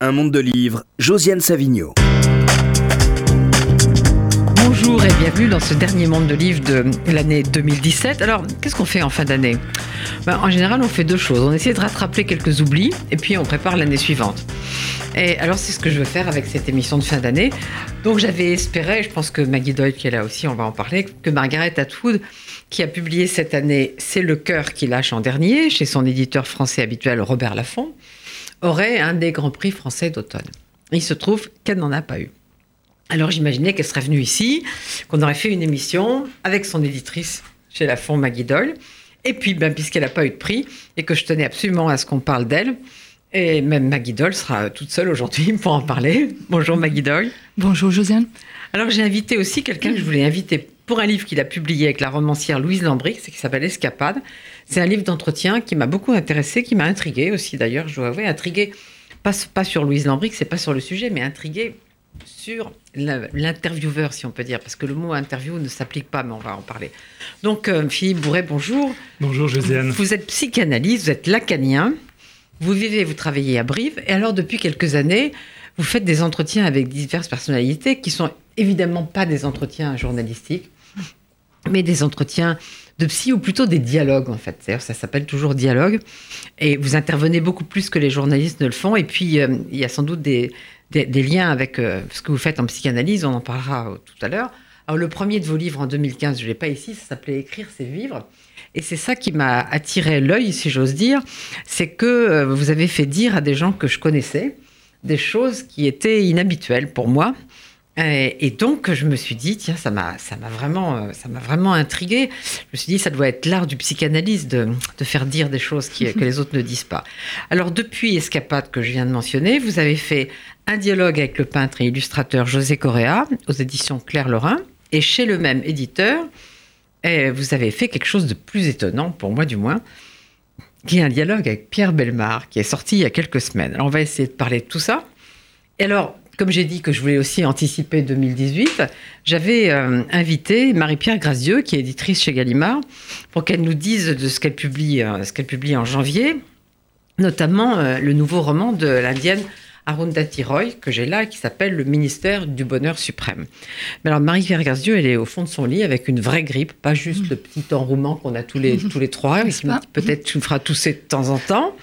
Un monde de livres, Josiane Savigno. Bonjour et bienvenue dans ce dernier monde de livres de l'année 2017. Alors, qu'est-ce qu'on fait en fin d'année? Ben, En général, on fait deux choses. On essaie de rattraper quelques oublis et puis on prépare l'année suivante. Et alors, c'est ce que je veux faire avec cette émission de fin d'année. Donc, j'avais espéré, je pense que Maggie Doyle, qui est là aussi, on va en parler, que Margaret Atwood, qui a publié cette année C'est le cœur qui lâche en dernier, chez son éditeur français habituel Robert Laffont, aurait un des grands prix français d'automne. Il se trouve qu'elle n'en a pas eu. Alors j'imaginais qu'elle serait venue ici, qu'on aurait fait une émission avec son éditrice chez la Fond Maggie Doyle. Et puis, ben, puisqu'elle n'a pas eu de prix et que je tenais absolument à ce qu'on parle d'elle, et même Maggie Doyle sera toute seule aujourd'hui pour en parler. Bonjour Maggie Doyle. Bonjour Josiane. Alors j'ai invité aussi quelqu'un que je voulais inviter pour un livre qu'il a publié avec la romancière Louise Lambric, c'est qui s'appelle Escapade. C'est un livre d'entretien qui m'a beaucoup intéressé, qui m'a intrigué aussi d'ailleurs, je dois avouer, intrigué, pas, pas sur Louise Lambric, c'est pas sur le sujet, mais intrigué sur l'intervieweur, si on peut dire, parce que le mot interview ne s'applique pas, mais on va en parler. Donc, euh, Philippe Bourret, bonjour. Bonjour, Josiane. Vous êtes psychanalyste, vous êtes lacanien, vous vivez, vous travaillez à Brive, et alors depuis quelques années, vous faites des entretiens avec diverses personnalités qui sont évidemment pas des entretiens journalistiques, mais des entretiens de psy ou plutôt des dialogues en fait. D'ailleurs, ça s'appelle toujours dialogue. Et vous intervenez beaucoup plus que les journalistes ne le font. Et puis, euh, il y a sans doute des, liens avec euh, ce que vous faites en psychanalyse. On en parlera euh, tout à l'heure. Alors, le premier de vos livres en 2015, je ne l'ai pas ici, ça s'appelait Écrire, c'est vivre. Et c'est ça qui m'a attiré l'œil, si j'ose dire, c'est que vous avez fait dire à des gens que je connaissais des choses qui étaient inhabituelles pour moi. Et donc, je me suis dit, tiens, ça m'a, ça m'a vraiment, euh, ça m'a vraiment intrigué. Je me suis dit, ça doit être l'art du psychanalyste de, de, faire dire des choses qui, que les autres ne disent pas. Alors, depuis Escapade que je viens de mentionner, vous avez fait un dialogue avec le peintre et illustrateur José Correa aux éditions Claire Lorrain. Et chez le même éditeur, et vous avez fait quelque chose de plus étonnant, pour moi du moins, qui est un dialogue avec Pierre Belmar, qui est sorti il y a quelques semaines. Alors, on va essayer de parler de tout ça. Et alors, comme j'ai dit que je voulais aussi anticiper 2018, j'avais euh, invité Marie-Pierre Grazieux, qui est éditrice chez Gallimard, pour qu'elle nous dise de ce qu'elle publie, euh, en janvier, notamment euh, le nouveau roman de l'indienne Arundhati Roy, que j'ai là, qui s'appelle Le ministère du bonheur suprême. Mais alors, Marie-Pierre Garzieux, elle est au fond de son lit avec une vraie grippe, pas juste le petit enrouement qu'on a tous les, tous les trois. Peut-être tu me feras tousser de temps en temps.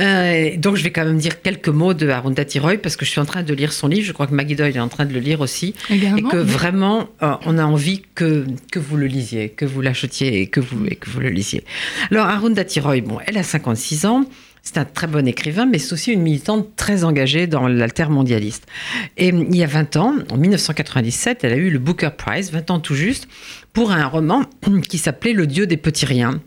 Euh, donc, je vais quand même dire quelques mots de Arundhati Roy parce que je suis en train de lire son livre. Je crois que Maggie Doyle est en train de le lire aussi. et que vraiment, euh, on a envie que, que vous le lisiez, que vous l'achetiez et que vous, et que vous le lisiez. Alors, Arundhati Roy, bon, elle a 56 ans. C'est un très bon écrivain, mais c'est aussi une militante très engagée dans l'altermondialiste. Et il y a 20 ans, en 1997, elle a eu le Booker Prize, 20 ans tout juste, pour un roman qui s'appelait Le Dieu des petits riens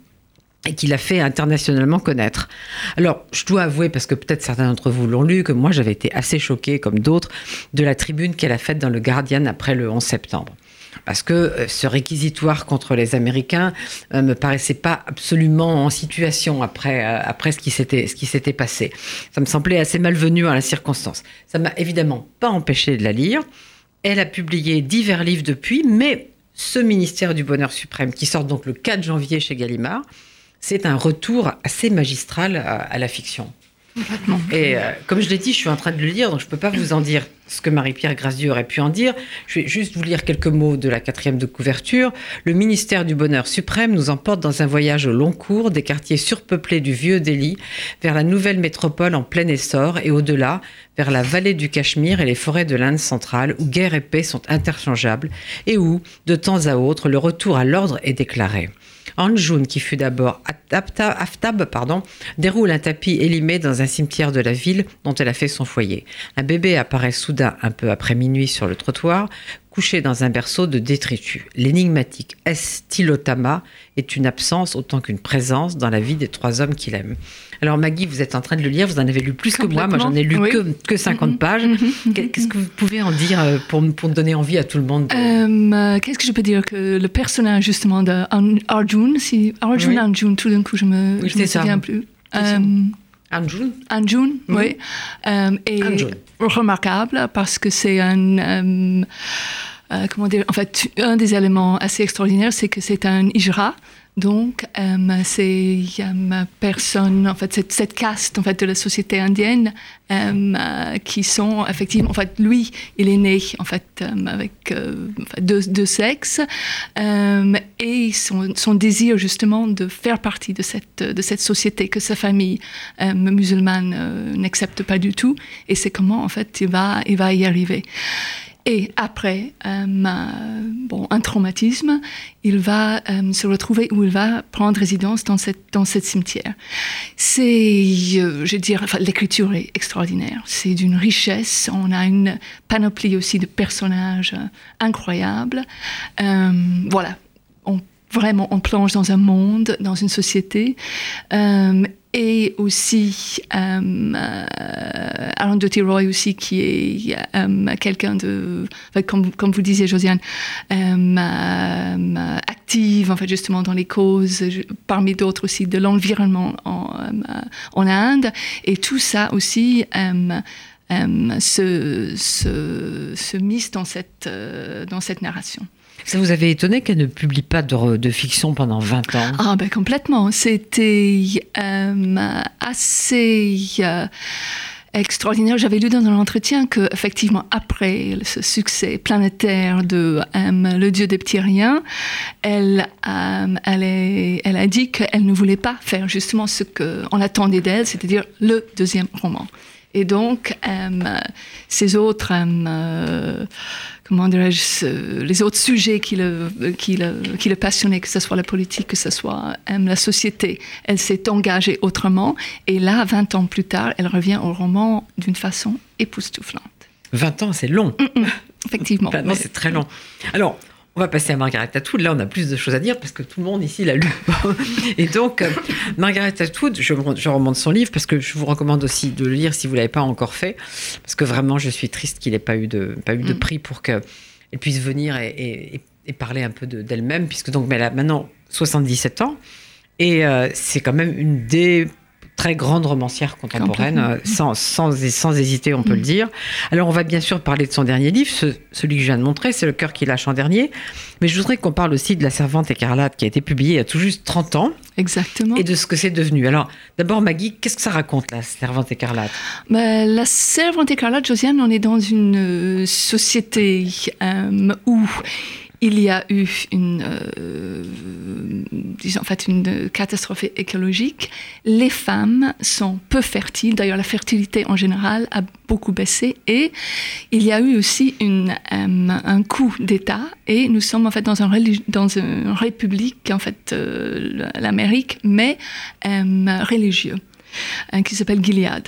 et qui l'a fait internationalement connaître. Alors, je dois avouer, parce que peut-être certains d'entre vous l'ont lu, que moi j'avais été assez choquée, comme d'autres, de la tribune qu'elle a faite dans le Guardian après le 11 septembre parce que euh, ce réquisitoire contre les Américains ne euh, me paraissait pas absolument en situation après, euh, après ce qui s'était passé. Ça me semblait assez malvenu à la circonstance. Ça m'a évidemment pas empêché de la lire. Elle a publié divers livres depuis, mais ce ministère du Bonheur suprême, qui sort donc le 4 janvier chez Gallimard, c'est un retour assez magistral à la fiction. Et euh, comme je l'ai dit, je suis en train de le lire, donc je ne peux pas vous en dire ce que Marie-Pierre Grazieux aurait pu en dire. Je vais juste vous lire quelques mots de la quatrième de couverture. Le ministère du Bonheur suprême nous emporte dans un voyage au long cours des quartiers surpeuplés du vieux Delhi vers la nouvelle métropole en plein essor et au-delà, vers la vallée du Cachemire et les forêts de l'Inde centrale où guerre et paix sont interchangeables et où, de temps à autre, le retour à l'ordre est déclaré. Anjun, qui fut d'abord Aftab, pardon, déroule un tapis élimé dans un cimetière de la ville dont elle a fait son foyer. Un bébé apparaît soudain un peu après minuit sur le trottoir, couché dans un berceau de détritus. L'énigmatique Estilotama est une absence autant qu'une présence dans la vie des trois hommes qu'il aime. Alors Maggie, vous êtes en train de le lire, vous en avez lu plus que moi, moi j'en ai lu que, que 50 mm-hmm. pages. Mm-hmm. Qu'est-ce que vous pouvez en dire euh, pour, pour donner envie à tout le monde euh, Qu'est-ce que je peux dire que Le personnage justement d'Arjun, si Arjun, Arjun, tout d'un coup je me, je me souviens plus. Euh, Anjun Anjun, oui. Euh, et remarquable parce que c'est un. Euh, comment dire En fait, un des éléments assez extraordinaires, c'est que c'est un Ijra, Donc, euh, c'est personne, en fait, cette, caste en fait de la société indienne euh, qui sont effectivement, en fait, lui, il est né en fait euh, avec euh, deux, sexes et son, son, désir justement de faire partie de cette de cette société que sa famille musulmane n'accepte pas du tout. Et c'est comment en fait il va il va y arriver. Et après euh, bon, un traumatisme, il va euh, se retrouver où il va prendre résidence dans cette, dans cette cimetière. C'est, euh, je dirais, enfin, l'écriture est extraordinaire. C'est d'une richesse. On a une panoplie aussi de personnages incroyables. Voilà. On, vraiment, on plonge dans un monde, dans une société. Et aussi euh, Aaron Roy aussi qui est euh, quelqu'un de comme, comme vous disiez Josiane euh, active en fait justement dans les causes parmi d'autres aussi de l'environnement en, en, Inde et tout ça aussi se, se, se mise dans cette, dans cette narration. Ça vous avait étonné qu'elle ne publie pas de, fiction pendant 20 ans? Ah ben complètement. C'était euh, assez euh, extraordinaire. J'avais lu dans un entretien que effectivement après ce succès planétaire de euh, Le Dieu des petits riens, elle, a dit qu'elle ne voulait pas faire justement ce qu'on attendait d'elle, c'est-à-dire le deuxième roman. Et donc, euh, ces autres, comment dirais-je, les autres sujets qui le, qui, le, qui le passionnaient, que ce soit la politique, que ce soit euh, la société, elle s'est engagée autrement. Et là, 20 ans plus tard, elle revient au roman d'une façon époustouflante. 20 ans, c'est long. Mm -mm, effectivement. 20 ans, c'est très long. Alors, on va passer à Margaret Atwood. Là, on a plus de choses à dire parce que tout le monde ici l'a lu. Et donc, euh, Margaret Atwood, je, je, remonte son livre parce que je vous recommande aussi de le lire si vous ne l'avez pas encore fait. Parce que vraiment, je suis triste qu'il n'ait pas eu de, pas eu de mm. prix pour qu'elle puisse venir et, et, et, parler un peu d'elle-même, puisque donc, mais elle a maintenant 77 ans. Et euh, c'est quand même une des très grande romancière contemporaine, euh, sans, sans, sans, hésiter, on peut mmh. le dire. Alors, on va bien sûr parler de son dernier livre, ce, celui que je viens de montrer, c'est Le cœur qui lâche en dernier. Mais je voudrais qu'on parle aussi de La Servante écarlate, qui a été publiée il y a tout juste 30 ans. Exactement. Et de ce que c'est devenu. Alors, d'abord, Maggie, qu'est-ce que ça raconte, La Servante écarlate? Ben, La Servante écarlate, Josiane, on est dans une euh, société euh, où il y a eu une, euh, en fait, une catastrophe écologique. Les femmes sont peu fertiles. D'ailleurs, la fertilité en général a beaucoup baissé. Et il y a eu aussi euh, un coup d'État. Et nous sommes en fait dans, un, dans une république, en fait, euh, l'Amérique, mais religieux, hein, qui s'appelle Gilead.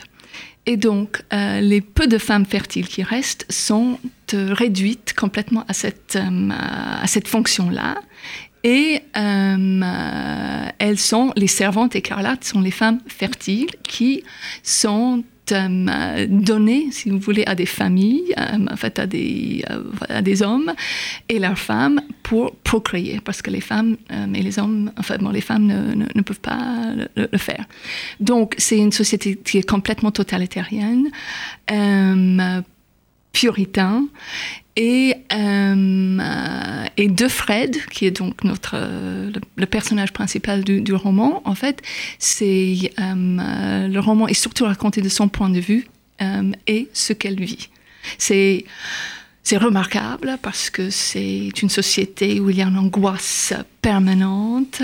Et donc, euh, les peu de femmes fertiles qui restent sont euh, réduites complètement à cette, euh, à cette fonction-là. Et elles sont, les servantes écarlates sont les femmes fertiles qui sont euh, si vous voulez, à des familles, euh, en fait, à des, euh, à des hommes et leurs femmes pour procréer, parce que les femmes et les hommes, enfin, bon, les femmes ne, ne, peuvent pas le, le, faire. Donc, c'est une société qui est complètement totalitarienne, puritain, et, euh, et de Fred, qui est donc notre, le, le personnage principal du, roman, en fait, c'est euh, le roman est surtout raconté de son point de vue euh, et ce qu'elle vit. C'est c'est remarquable parce que c'est une société où il y a une angoisse permanente.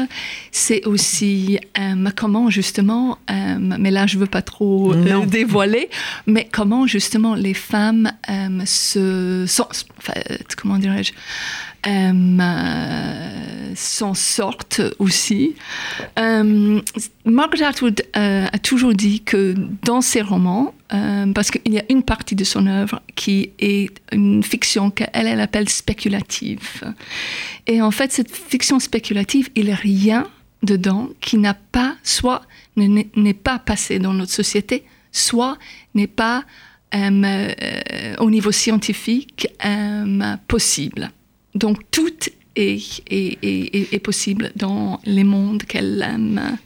C'est aussi euh, comment justement, euh, mais là je veux pas trop euh, dévoiler, mais comment justement les femmes euh, se, sont, enfin, comment dirais-je, euh, s'en sortent aussi. Margaret Atwood euh, a toujours dit que dans ses romans, euh, parce qu'il y a une partie de son œuvre qui est une fiction qu'elle elle appelle spéculative. Et en fait, cette fiction spéculative, il n'y a rien dedans qui n'a pas, soit n'est pas passé dans notre société, soit n'est pas au niveau scientifique possible. Donc tout est, est, est, est, possible dans les mondes qu'elle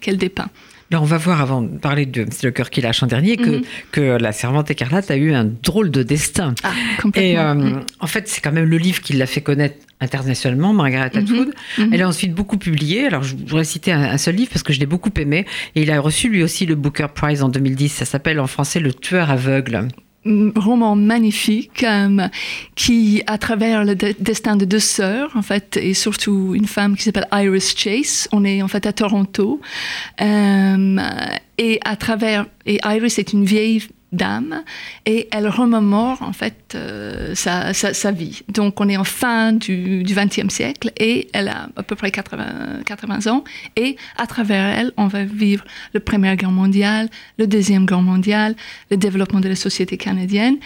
qu dépeint. Là, on va voir, avant de parler de C'est le cœur qui lâche en dernier, que, Mhm. que La Servante écarlate a eu un drôle de destin. Ah, Et complètement. euh, Mm. en fait, c'est quand même le livre qui l'a fait connaître internationalement, Margaret Mhm. Atwood. Mhm. Elle a ensuite beaucoup publié. Alors, je voudrais citer un, un seul livre parce que je l'ai beaucoup aimé. Et il a reçu lui aussi le Booker Prize en 2010. Ça s'appelle en français Le tueur aveugle. Roman magnifique euh, qui, à travers le de- destin de deux sœurs, en fait, et surtout une femme qui s'appelle Iris Chase, on est en fait à Toronto, euh, et à travers, et Iris est une vieille dame et elle remémore en fait euh, sa, vie. Donc on est en fin du, du 20e siècle et elle a à peu près 80, 80 ans et à travers elle on va vivre le Première Guerre mondiale, le Deuxième Guerre mondiale, le développement de la société canadienne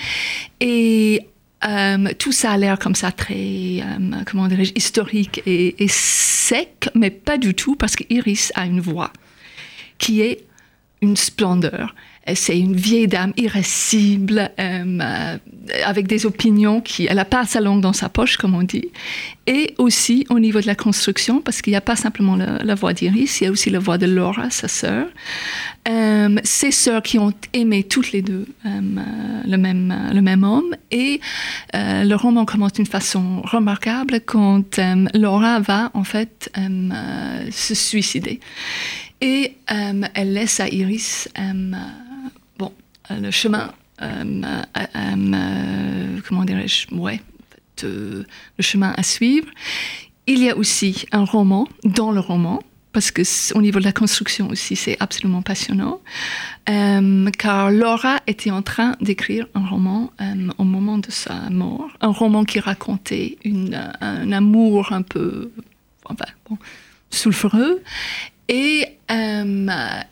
et euh, tout ça a l'air comme ça très, euh, comment dirais-je, historique et, et sec, mais pas du tout parce qu'Iris a une voix qui est une splendeur. C'est une vieille dame irascible, euh, avec des opinions qui... Elle n'a pas sa langue dans sa poche, comme on dit. Et aussi au niveau de la construction, parce qu'il n'y a pas simplement la, voix d'Iris, il y a aussi la voix de Laura, sa sœur. Euh, ces sœurs qui ont aimé toutes les deux euh, le, même, le même homme. Et euh, le roman commence d'une façon remarquable quand Laura va en fait se suicider. Et elle laisse à Iris euh, euh, bon, euh, le chemin, euh, euh, euh, comment dirais-je, ouais, euh, le chemin à suivre. Il y a aussi un roman dans le roman, parce que au niveau de la construction aussi, c'est absolument passionnant. Euh, car Laura était en train d'écrire un roman euh, au moment de sa mort, un roman qui racontait une, euh, un amour un peu enfin, bon, sulfureux. Et euh,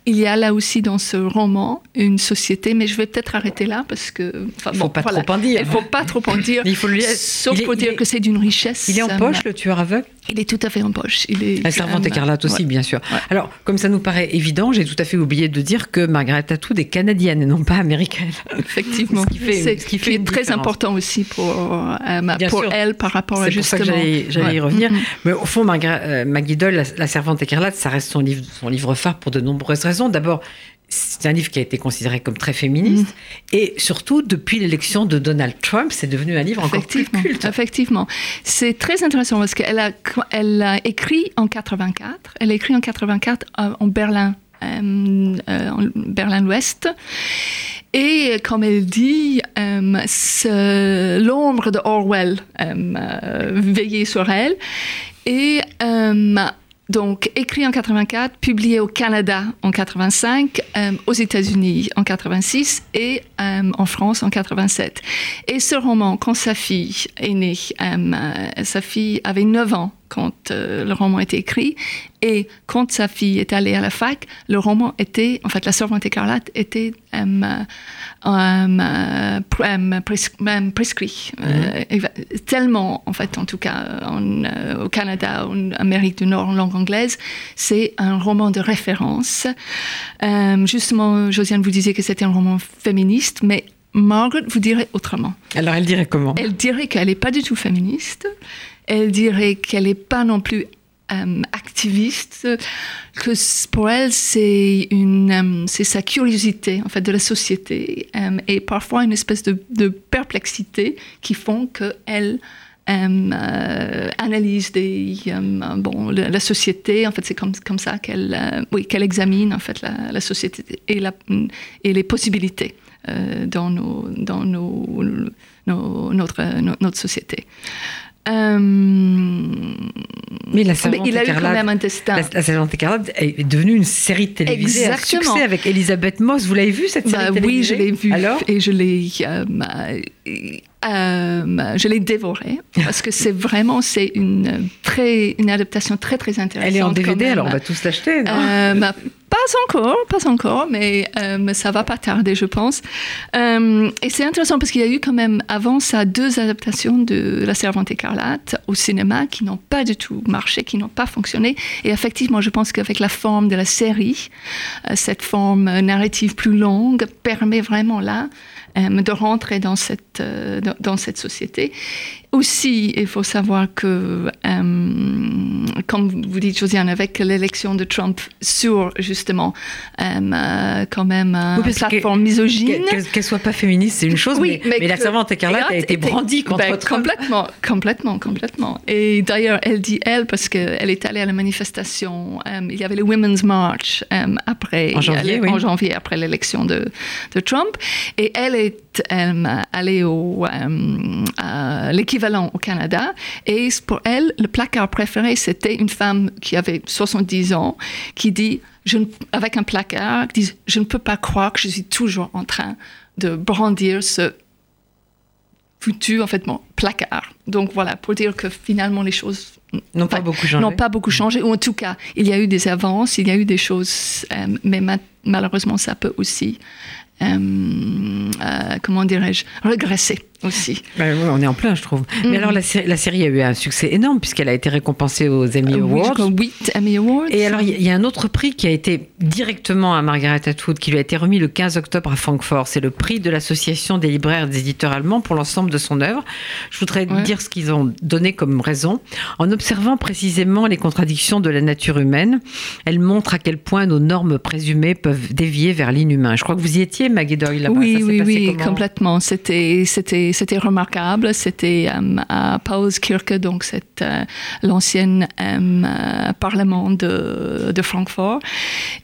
il y a là aussi dans ce roman une société, mais je vais peut-être arrêter là parce que. enfin, Il faut bon, pas voilà. trop en dire. Il faut pas trop en dire. Il faut lire. Sauf Il pour dire est- que c'est d'une richesse. Il est en euh, poche, le tueur aveugle? Il est tout à fait en poche. Il est, La servante écarlate aussi, ouais. bien sûr. Ouais. Alors, comme ça nous paraît évident, j'ai tout à fait oublié de dire que Margaret Atwood est canadienne et non pas américaine. Effectivement. Ce qui fait- C'est- ce qui fait est très important aussi pour, euh, Bien pour sûr. elle par rapport à C'est pour ça que justement. j'allais y revenir. Mais au fond, Margaret, euh, Maggie Doyle, la, La servante écarlate, ça reste son livre, son livre phare pour de nombreuses raisons. D'abord, c'est un livre qui a été considéré comme très féministe. Mm. Et surtout, depuis l'élection de Donald Trump, c'est devenu un livre encore plus Effectivement, culte. effectivement. C'est très intéressant parce qu'elle a, elle a écrit en 84. Elle a écrit en 84 euh, en Berlin, euh, euh, en Berlin-Ouest. Et comme elle dit, euh, l'ombre de Orwell euh, veillait sur elle. Et euh, donc, écrit en 84, publié au Canada en 85, euh, aux États-Unis en 86 et euh, en France en 87. Et ce roman, quand sa fille est née, euh, sa fille avait 9 ans quand euh, le roman a été écrit, et quand sa fille est allée à la fac, le roman était, en fait, La Servante écarlate était pr- pres- prescrit. Euh, tellement, en fait, en tout cas, en, euh, au Canada, en Amérique du Nord, en langue anglaise, c'est un roman de référence. Euh, justement, Josiane, vous disiez que c'était un roman féministe, mais Margaret vous dirait autrement. Alors, elle dirait comment? Elle dirait qu'elle n'est pas du tout féministe. Elle dirait qu'elle n'est pas non plus euh, activiste. Que pour elle, c'est euh, sa curiosité en fait de la société euh, et parfois une espèce de, perplexité qui font qu'elle euh, analyse des, bon, la, société. En fait, c'est comme, comme ça qu'elle, oui, qu'elle examine en fait la, la société et, la, et les possibilités dans, nos, dans nos, notre, no- notre société. Euh, Mais la servante il a eu quand écarlate. même un destin. La, la Servante écarlate est devenue une série télévisée à Exactement. succès avec Elisabeth Moss. Vous l'avez vu cette série Bah oui, je télévisée l'ai vu Alors et je l'ai, euh, euh, je l'ai dévoré parce que c'est vraiment c'est une très une adaptation très très intéressante. Elle est en DVD, alors on va tous l'acheter. Euh, bah, pas encore, pas encore, mais, euh, mais ça va pas tarder, je pense. Euh, et c'est intéressant parce qu'il y a eu quand même avant ça deux adaptations de La Servante écarlate au cinéma qui n'ont pas du tout marché, qui n'ont pas fonctionné. Et effectivement, je pense qu'avec la forme de la série, euh, cette forme narrative plus longue permet vraiment là de rentrer dans cette, euh, dans cette société. Aussi, il faut savoir que, comme vous dites, Josiane, avec l'élection de Trump sur justement quand même une plateforme misogyne. Qu'elle soit pas féministe, c'est une chose, mais, mais, la servante écarlate a été brandie contre ben, Trump. Complètement, complètement, complètement. Et d'ailleurs, elle dit elle parce qu'elle est allée à la manifestation. il y avait le Women's March après, en janvier, en janvier après l'élection de, de, Trump, et elle est allée au l'équivalent au Canada. Et pour elle, le placard préféré, c'était une femme qui avait 70 ans, qui dit, je avec un placard, qui dit, je ne peux pas croire que je suis toujours en train de brandir ce foutu, en fait, mon placard. Donc voilà, pour dire que finalement les choses n'ont pas beaucoup changé. N'ont pas beaucoup changé, ou en tout cas, il y a eu des avances, il y a eu des choses, euh, mais malheureusement, ça peut aussi, euh, euh, comment dirais-je, regresser aussi. Bah on est en plein, je trouve. Mais mm. alors, la, la, série a eu un succès énorme puisqu'elle a été récompensée aux Emmy euh, Awards. Oui, 8 Emmy Awards. Et alors, il y, a un autre prix qui a été directement à Margaret Atwood, qui lui a été remis le 15 octobre à Francfort. C'est le prix de l'Association des libraires et des éditeurs allemands pour l'ensemble de son œuvre. Je voudrais dire ce qu'ils ont donné comme raison. En observant précisément les contradictions de la nature humaine, elle montre à quel point nos normes présumées peuvent dévier vers l'inhumain. Je crois que vous y étiez, Maggie Doyle, là-bas. Oui, oui, oui, complètement. C'était, c'était c'était remarquable. C'était euh, à Paulskirche, donc c'est euh, l'ancien euh, parlement de, Francfort.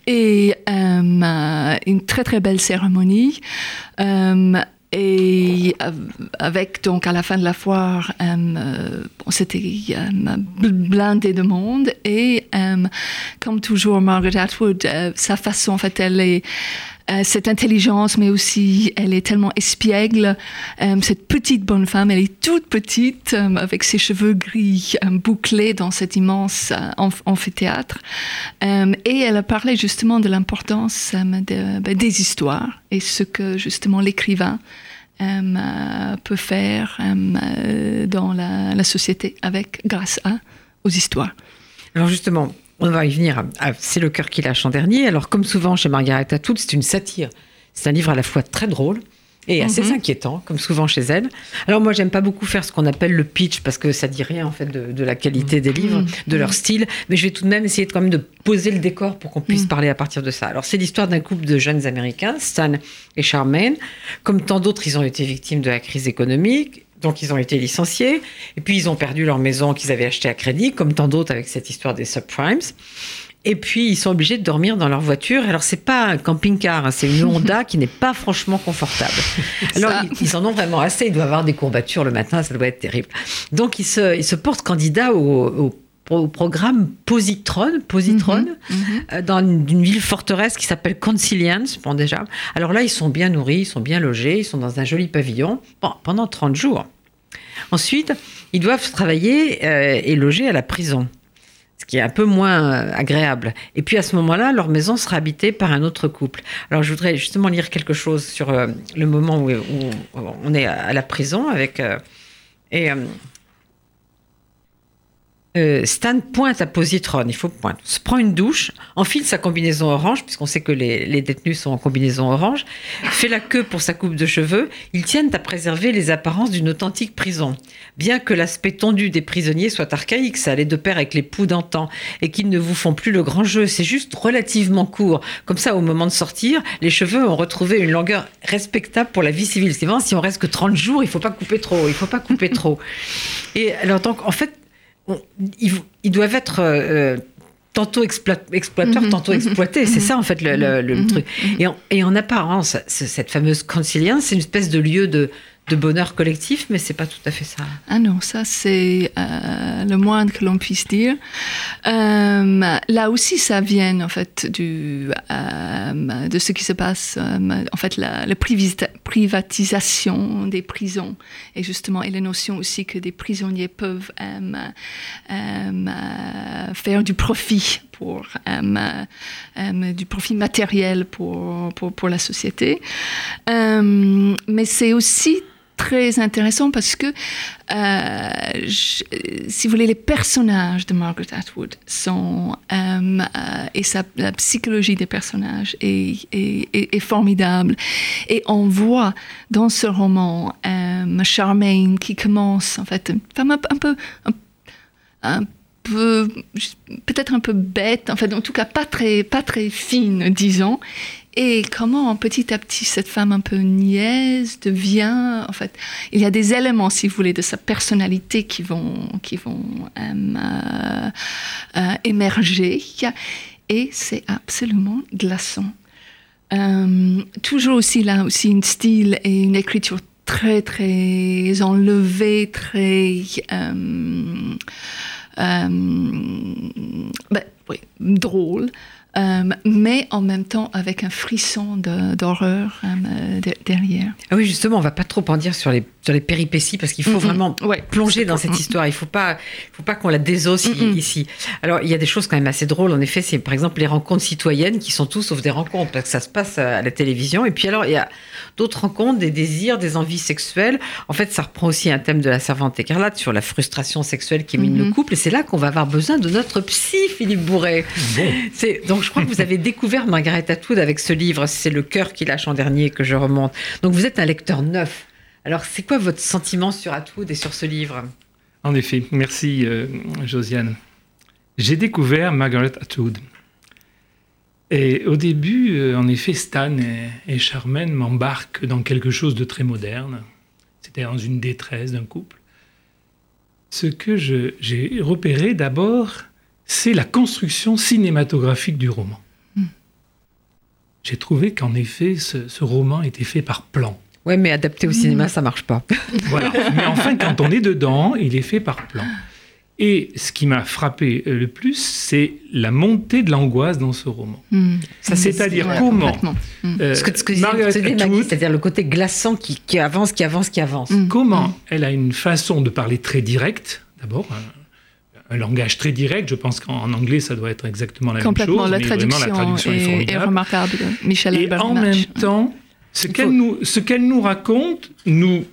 Et une très très belle cérémonie. Et avec, donc, à la fin de la foire, c'était blindé de monde. Et comme toujours, Margaret Atwood, sa façon, en fait, elle est euh, cette intelligence, mais aussi elle est tellement espiègle. Euh, cette petite bonne femme, elle est toute petite, euh, avec ses cheveux gris bouclés dans cet immense amphithéâtre. et elle a parlé justement de l'importance ben, des histoires et ce que justement l'écrivain peut faire dans la, la, société avec grâce à aux histoires. Alors justement, on va y venir. C'est le cœur qui lâche en dernier. Alors, comme souvent chez Margaret Atwood, c'est une satire. C'est un livre à la fois très drôle et assez mhm. inquiétant, comme souvent chez elle. Alors moi, j'aime pas beaucoup faire ce qu'on appelle le pitch parce que ça dit rien en fait de, la qualité des livres, de leur style. Mais je vais tout de même essayer de, quand même de poser le décor pour qu'on puisse mhm. parler à partir de ça. Alors c'est l'histoire d'un couple de jeunes Américains, Stan et Charmaine. Comme tant d'autres, ils ont été victimes de la crise économique. Donc ils ont été licenciés, et puis ils ont perdu leur maison qu'ils avaient achetée à crédit, comme tant d'autres avec cette histoire des subprimes. Et puis ils sont obligés de dormir dans leur voiture. Alors c'est pas un camping-car, hein, c'est une Honda qui n'est pas franchement confortable. Alors ils, en ont vraiment assez. Ils doivent avoir des courbatures le matin, ça doit être terrible. Donc ils se, ils se portent candidats au, programme Positron, Positron mhm, mhm. Euh, dans une, ville forteresse qui s'appelle Conciliance. Bon, déjà. Alors là, ils sont bien nourris, ils sont bien logés, ils sont dans un joli pavillon pendant 30 jours. Ensuite, ils doivent travailler euh, et loger à la prison ce qui est un peu moins euh, agréable. Et puis à ce moment-là, leur maison sera habitée par un autre couple. Alors je voudrais justement lire quelque chose sur le moment où, on est à la prison avec... et euh, Stan pointe à Positron, il faut pointe, se prend une douche, enfile sa combinaison orange, puisqu'on sait que les, détenus sont en combinaison orange, fait la queue pour sa coupe de cheveux, ils tiennent à préserver les apparences d'une authentique prison. Bien que l'aspect tendu des prisonniers soit archaïque, ça allait de pair avec les poux d'antan, et qu'ils ne vous font plus le grand jeu, c'est juste relativement court. Comme ça, au moment de sortir, les cheveux ont retrouvé une longueur respectable pour la vie civile. C'est vraiment, si on reste que 30 jours, il faut pas couper trop, il faut pas couper trop. Et alors, donc, en fait, ils, doivent être euh, tantôt exploiteurs, mhm. tantôt mhm. exploités. C'est mhm. ça, en fait, le, truc. Et en, et en, apparence, cette fameuse conciliance, c'est une espèce de lieu de, de bonheur collectif, mais c'est pas tout à fait ça. Ah non, ça c'est euh, le moindre que l'on puisse dire. Euh, là aussi, ça vient en fait du, euh, de ce qui se passe, en fait la, privatisation des prisons et justement et la notion aussi que des prisonniers peuvent faire du profit pour du profit matériel pour, pour, pour la société. mais c'est aussi très intéressant parce que, euh, si vous voulez, les personnages de Margaret Atwood sont, euh, euh, et la psychologie des personnages est, formidable. Et on voit dans ce roman Charmaine qui commence, en fait, une femme un, peu, un un, peu peut-être un peu bête, en fait, en tout cas pas très, pas très fine, disons. Et comment petit à petit cette femme un peu niaise devient, en fait, il y a des éléments, si vous voulez, de sa personnalité qui vont, qui vont euh, euh, émerger. Et c'est absolument glaçant. Euh, toujours aussi là, aussi un style et une écriture très, très enlevée, très. Ben, drôle. Euh, mais en même temps avec un frisson d'horreur euh, derrière. Ah oui, justement, on va pas trop en dire sur les, sur les péripéties parce qu'il faut vraiment plonger dans cette histoire. Il faut pas, faut pas qu'on la désosse ici. Alors, il y a des choses quand même assez drôles. En effet, c'est par exemple les rencontres citoyennes qui sont tous sauf des rencontres parce que ça se passe à la télévision. Et puis alors, il y a d'autres rencontres, des désirs, des envies sexuelles. En fait, ça reprend aussi un thème de la servante écarlate sur la frustration sexuelle qui mine le couple. Et c'est là qu'on va avoir besoin de notre psy, Philippe Bourret. C'est donc je crois que vous avez découvert Margaret Atwood avec ce livre. C'est Le cœur qui lâche en dernier que je remonte. Donc vous êtes un lecteur neuf. Alors c'est quoi votre sentiment sur Atwood et sur ce livre? En effet, merci euh, Josiane. J'ai découvert Margaret Atwood. Et au début, euh, en effet, Stan et, Charmaine m'embarquent dans quelque chose de très moderne. C'était dans une détresse d'un couple. Ce que j'ai repéré d'abord, c'est la construction cinématographique du roman. Hmm. J'ai trouvé qu'en effet, ce, roman était fait par plan. Oui, mais adapté au cinéma, ça marche pas. voilà. Mais enfin, quand on est dedans, il est fait par plan. Et ce qui m'a frappé euh, le plus, c'est la montée de l'angoisse dans ce roman. Hmm. C'est-à-dire comment euh, ce que, ce que c'est-à-dire le côté glaçant qui, qui, avance, qui avance, qui avance. Comment elle a une façon de parler très directe, d'abord, un langage très direct. Je pense qu'en anglais, ça doit être exactement la même chose. La traduction, la traduction est, remarquable. Michel Et en même temps, ce qu'elle nous, raconte nous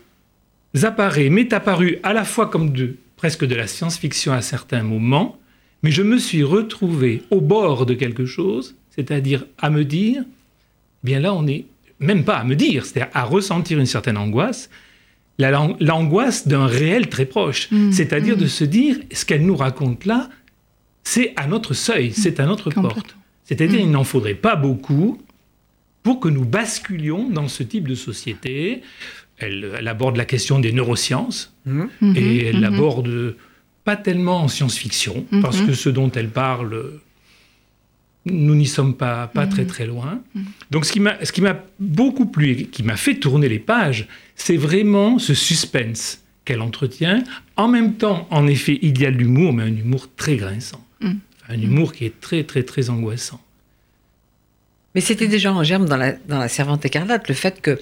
apparaît, m'est apparu à la fois comme de, presque de la science-fiction à certains moments, mais je me suis retrouvé au bord de quelque chose, c'est-à-dire à me dire, bien là, on est même pas à me dire, c'est-à-dire à ressentir une certaine angoisse, l'angoisse d'un réel très proche. Mm. C'est-à-dire mm. de se dire, ce qu'elle nous raconte là, c'est à notre seuil, c'est à notre porte. C'est-à-dire, il n'en faudrait pas beaucoup pour que nous basculions dans ce type de société. Elle, aborde la question des neurosciences mm-hmm. et elle mm-hmm. aborde pas tellement en science-fiction, parce que ce dont elle parle nous n'y sommes pas, pas très très loin. Donc ce qui m'a beaucoup plu et qui m'a fait tourner les pages, c'est vraiment ce suspense qu'elle entretient. En même temps, en effet, il y a de l'humour, mais un humour très grinçant. Un humour qui est très très très angoissant. Mais c'était déjà en germe dans la, dans la Servante écarlate, le fait que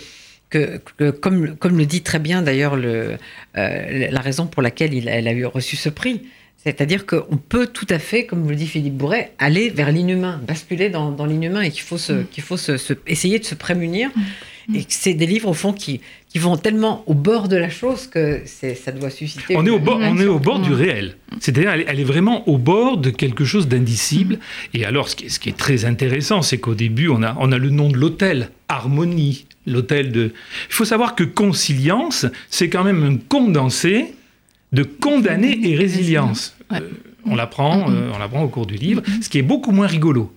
que, comme, comme, le dit très bien d'ailleurs euh, la raison pour laquelle il, elle a eu reçu ce prix, c'est-à-dire qu'on peut tout à fait, comme le dit Philippe Bourret, aller vers l'inhumain, basculer dans, l'inhumain et qu'il faut, se, mm. qu'il faut se, essayer de se prémunir. Mm. Et c'est des livres, au fond, qui, qui vont tellement au bord de la chose que ça doit susciter. On est au bord, on est au bord du réel. C'est-à-dire, elle, est vraiment au bord de quelque chose d'indicible. Et alors, ce qui est, ce qui est très intéressant, c'est qu'au début, on a, on a le nom de l'hôtel, Harmonie, l'hôtel de. Il faut savoir que conciliance, c'est quand même un condensé de condamner et résilience. Euh, on l'apprend, euh, on l'apprend au cours du livre, ce qui est beaucoup moins rigolo.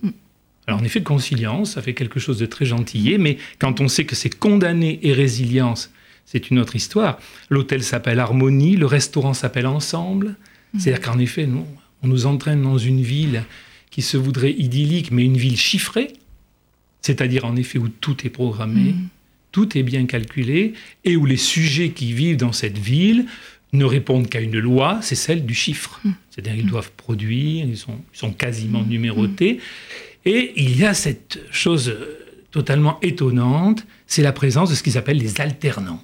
Alors en effet, conciliance, ça fait quelque chose de très gentil, mais quand on sait que c'est condamner et résilience, c'est une autre histoire. L'hôtel s'appelle Harmonie, le restaurant s'appelle Ensemble. Mm. C'est-à-dire qu'en effet, nous, on nous entraîne dans une ville qui se voudrait idyllique, mais une ville chiffrée, c'est-à-dire en effet où tout est programmé, mm. tout est bien calculé, et où les sujets qui vivent dans cette ville ne répondent qu'à une loi, c'est celle du chiffre. Hmm. C'est-à-dire qu'ils doivent produire, ils sont, sont quasiment numérotés. Et il y a cette chose totalement étonnante, c'est la présence de ce qu'ils appellent les alternants.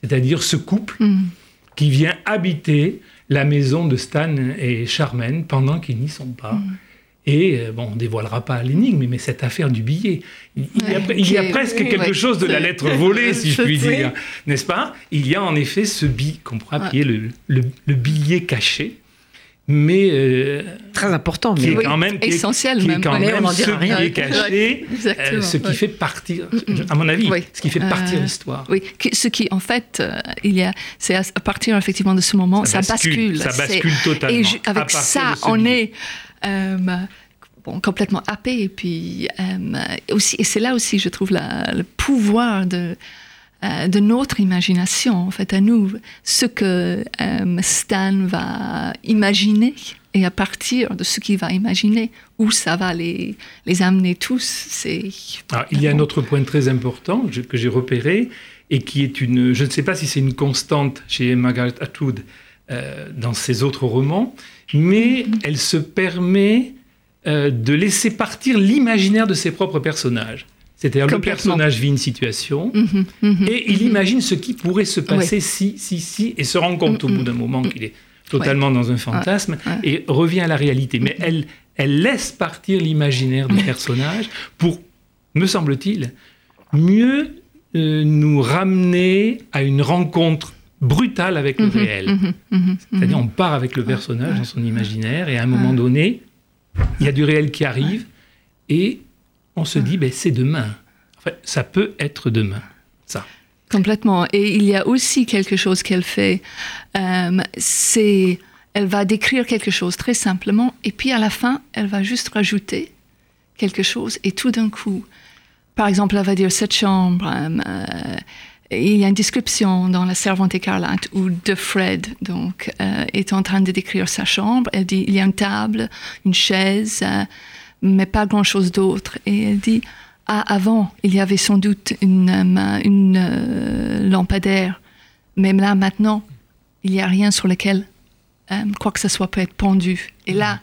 C'est-à-dire ce couple hmm. qui vient habiter la maison de Stan et Charmaine pendant qu'ils n'y sont pas. Et euh, bon, on ne dévoilera pas l'énigme, mais cette affaire du billet, il, y, a, presque quelque chose de la lettre volée, si je puis dire, n'est-ce pas? Il y a en effet ce billet qu'on appeler le, billet caché, mais euh, Très important. qui Mais est Oui, quand même qui est- essentiel est même. quand même on en ce rien. qui est caché, euh, ce qui ouais. fait partir, à mon avis, Oui. ce qui fait partir Euh, l'histoire. Oui, ce qui en fait, euh, il y a, c'est à partir effectivement de ce moment, ça, bascule. Ça bascule totalement. Et avec ça, on est euh, bon, complètement happé. Et puis euh, aussi, et c'est là aussi, je trouve, la- le pouvoir de euh, de notre imagination, en fait, à nous, ce que euh, Stan va imaginer, et à partir de ce qu'il va imaginer, où ça va les, les amener tous, c'est... Alors, il y a un autre point très important que j'ai repéré et qui est une, je ne sais pas si c'est une constante chez Margaret Atwood euh, dans ses autres romans, mais elle se permet de laisser partir l'imaginaire de ses propres personnages. C'est-à-dire le personnage vit une situation. Mhm, mhm. et il imagine ce qui pourrait se passer si, si, si, et se rend compte au bout d'un moment qu'il est totalement dans un fantasme ouais. et revient à la réalité. Mais elle, elle laisse partir l'imaginaire du personnage pour, me semble-t-il, mieux euh, nous ramener à une rencontre brutale avec le réel. Mhm, mhm, C'est-à-dire, on part avec le personnage dans son imaginaire et à un moment donné, il y a du réel qui arrive et on se dit, ben, c'est demain. Enfin, ça peut être demain. Ça. Complètement. Et il y a aussi quelque chose qu'elle fait. euh, c'est, elle va décrire quelque chose très simplement, et puis à la fin, elle va juste rajouter quelque chose, et tout d'un coup, par exemple, elle va dire cette chambre. euh, euh, il y a une description dans La Servante écarlate où De Fred donc euh, est en train de décrire sa chambre. Elle dit il y a une table, une chaise, mais pas grand chose d'autre. Et elle dit ah, avant, il y avait sans doute une, une euh, lampadaire, mais là, maintenant, il n'y a rien sur lequel euh, quoi que ce soit peut être pendu. Et là,